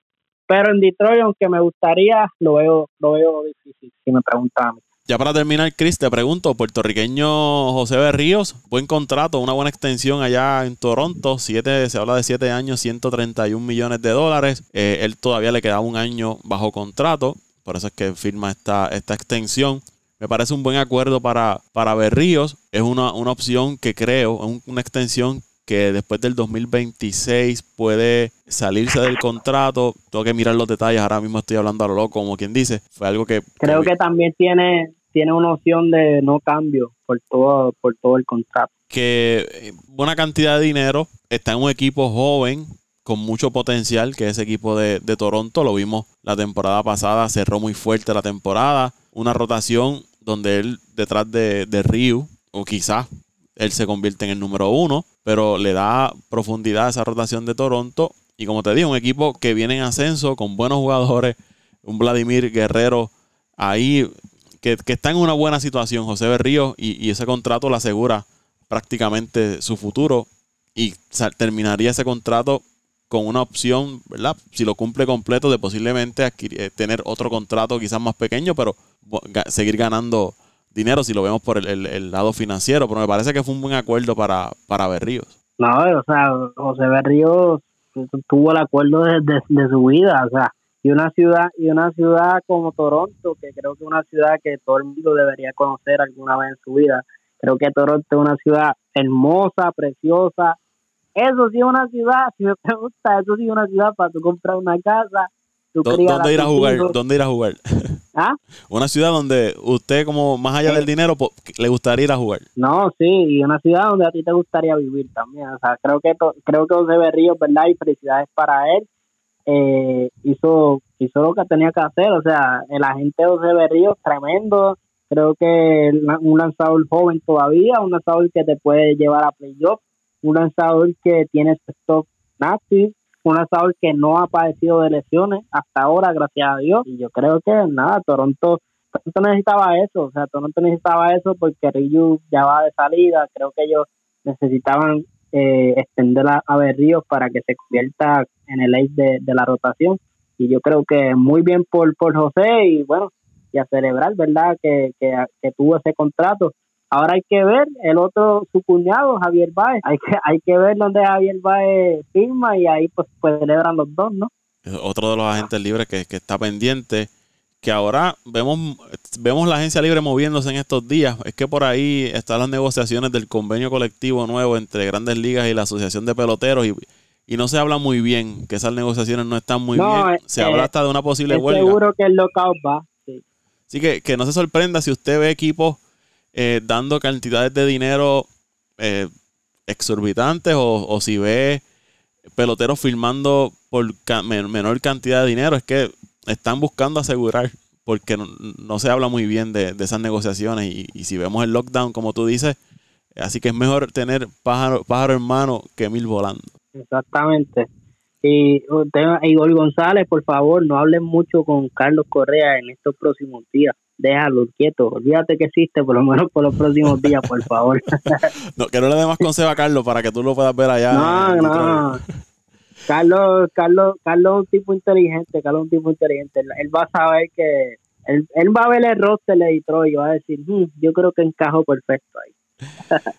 pero en Detroit, aunque me gustaría, lo veo, lo veo difícil, si me preguntan. Ya para terminar, Chris, te pregunto, puertorriqueño José Berríos, buen contrato, una buena extensión allá en Toronto, siete, se habla de 7 años, 131 millones de dólares. Eh, él todavía le queda un año bajo contrato, por eso es que firma esta, esta extensión. Me parece un buen acuerdo para, para Berríos, es una, una opción que creo, una extensión que después del 2026 puede salirse del contrato. Tengo que mirar los detalles, ahora mismo estoy hablando a lo loco, como quien dice. Fue algo que... Creo que, también tiene, tiene una opción de no cambio por todo, por todo el contrato. Que eh, buena cantidad de dinero, está en un equipo joven con mucho potencial, que es ese equipo de, Toronto. Lo vimos la temporada pasada, cerró muy fuerte la temporada. Una rotación donde él detrás de, de Ryu, o quizás él se convierte en el número uno, pero le da profundidad a esa rotación de Toronto. Y como te digo, un equipo que viene en ascenso con buenos jugadores, un Vladimir Guerrero ahí que, está en una buena situación, José Berrío, y, ese contrato le asegura prácticamente su futuro y terminaría ese contrato con una opción, ¿verdad? Si lo cumple completo, de posiblemente eh, tener otro contrato quizás más pequeño, pero seguir ganando dinero si lo vemos por el, lado financiero, pero me parece que fue un buen acuerdo para, para Berríos. No, o sea, José Berríos tuvo el acuerdo de, su vida, o sea, y una ciudad y una ciudad como Toronto, que creo que es una ciudad que todo el mundo debería conocer alguna vez en su vida. Creo que Toronto es una ciudad hermosa, preciosa. Eso sí es una ciudad, si me pregunta, eso sí es una ciudad para tú comprar una casa, ¿Dónde ir a jugar? ¿Dónde ir a jugar? [LAUGHS] ¿Ah? Una ciudad donde usted, como más allá del dinero, le gustaría ir a jugar. No, sí, y una ciudad donde a ti te gustaría vivir también. O sea, creo que creo que José Berrío, ¿verdad? Y felicidades para él. Eh, hizo hizo lo que tenía que hacer. O sea, el agente José Berrío, tremendo. Creo que un lanzador joven todavía, un lanzador que te puede llevar a playoff, un lanzador que tiene stock nazi un lanzador que no ha padecido de lesiones hasta ahora, gracias a Dios. Y yo creo que nada, Toronto, Toronto necesitaba eso, o sea, Toronto necesitaba eso porque Ryu ya va de salida. Creo que ellos necesitaban eh, extender a, a Berríos para que se convierta en el ace de, la rotación. Y yo creo que muy bien por, por José y bueno, y a celebrar, ¿verdad?, que, que tuvo ese contrato Ahora hay que ver el otro, su cuñado, Javier Baez. Hay que, hay que ver dónde Javier Baez firma y ahí pues, pues celebran los dos, ¿no? Otro de los agentes libres que, está pendiente. que ahora vemos, vemos la agencia libre moviéndose en estos días. Es que por ahí están las negociaciones del convenio colectivo nuevo entre grandes ligas y la Asociación de Peloteros y, y no se habla muy bien, que esas negociaciones no están muy bien. Se habla hasta de una posible huelga. Seguro que el lockout va. Sí. Así que, que no se sorprenda si usted ve equipos eh, dando cantidades de dinero eh, exorbitantes o, si ve peloteros firmando por menor cantidad de dinero, es que están buscando asegurar porque no, se habla muy bien de, esas negociaciones y, si vemos el lockdown, como tú dices, así que es mejor tener pájaro, pájaro en mano que mil volando. Exactamente. Y Igor González, por favor, no hablen mucho con Carlos Correa en estos próximos días. Déjalo quieto. Olvídate que existe, por lo menos por los próximos días, por favor. [LAUGHS] no, que no le dé más consejo a Carlos para que tú lo puedas ver allá. No, no. Carlos, Carlos, Carlos es un tipo inteligente, Carlos es un tipo inteligente. Él, va a saber que, él, va a ver el roster de Detroit y va a decir, hmm, yo creo que encajo perfecto ahí. [LAUGHS]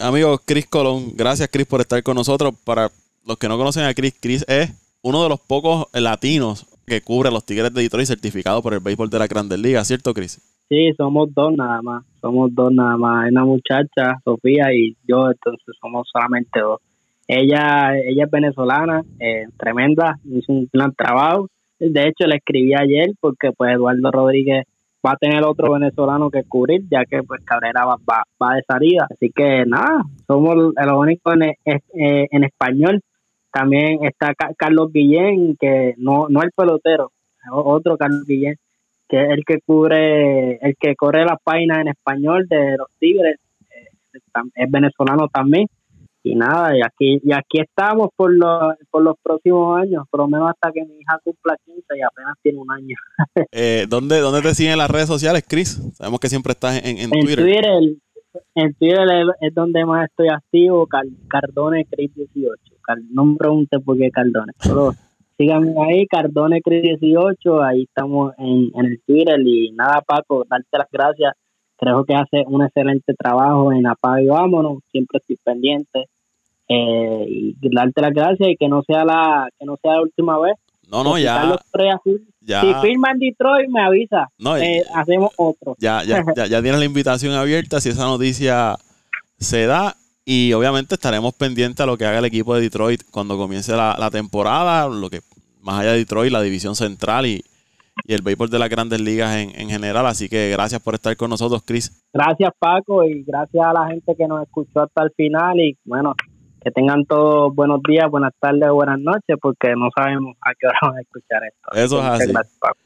Amigo Chris Colón, gracias Chris por estar con nosotros. Para los que no conocen a Chris, Chris es uno de los pocos latinos que cubre los Tigres de Detroit certificado por el béisbol de la Grandes Ligas, ¿cierto Chris? Sí, somos dos nada más, somos dos nada más, una muchacha, Sofía y yo, entonces somos solamente dos. Ella, ella es venezolana, eh, tremenda, hizo un gran trabajo. De hecho, le escribí ayer porque pues Eduardo Rodríguez va a tener otro venezolano que cubrir, ya que pues Cabrera va, va, de salida. Así que nada, somos los únicos en, eh, en español. También está Carlos Guillén, que no, no el pelotero, otro Carlos Guillén, que es el que cubre, el que corre las páginas en español de los Tigres, eh, es venezolano también y nada, y aquí y aquí estamos por los, por los próximos años, por lo menos hasta que mi hija cumpla 15 y apenas tiene un año. [LAUGHS] eh, ¿dónde, ¿Dónde te siguen las redes sociales, Chris? Sabemos que siempre estás en, en, en Twitter. En Twitter es, donde más estoy activo, Cardone Chris 18. No me pregunte por qué Cardone, solo síganme ahí, Cardone Chris 18, ahí estamos en, en el Twitter y nada Paco, darte las gracias creo que hace un excelente trabajo en Apaga y Vámonos, siempre estoy pendiente. Eh, y darte las gracias y que no sea la que no sea la última vez. No, no, ya, Si firma en Detroit, me avisa. Eh, hacemos otro. Ya, ya, ya, tienes la invitación abierta si esa noticia se da. Y obviamente estaremos pendientes a lo que haga el equipo de Detroit cuando comience la, la temporada, lo que más allá de Detroit, la división central y, y el béisbol de las grandes ligas en, en, general. Así que gracias por estar con nosotros, Chris. Gracias, Paco, y gracias a la gente que nos escuchó hasta el final. Y bueno, que tengan todos buenos días, buenas tardes, buenas noches, porque no sabemos a qué hora van a escuchar esto. Eso es así.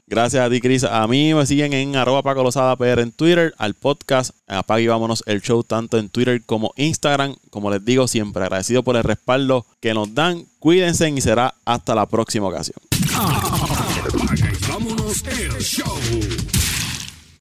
Gracias, a ti, Cris. A mí me siguen en arroba Paco Lozada PR en Twitter, al podcast Apague y Vámonos el show, tanto en Twitter como Instagram. Como les digo siempre, agradecido por el respaldo que nos dan. Cuídense y será hasta la próxima ocasión. vámonos el show.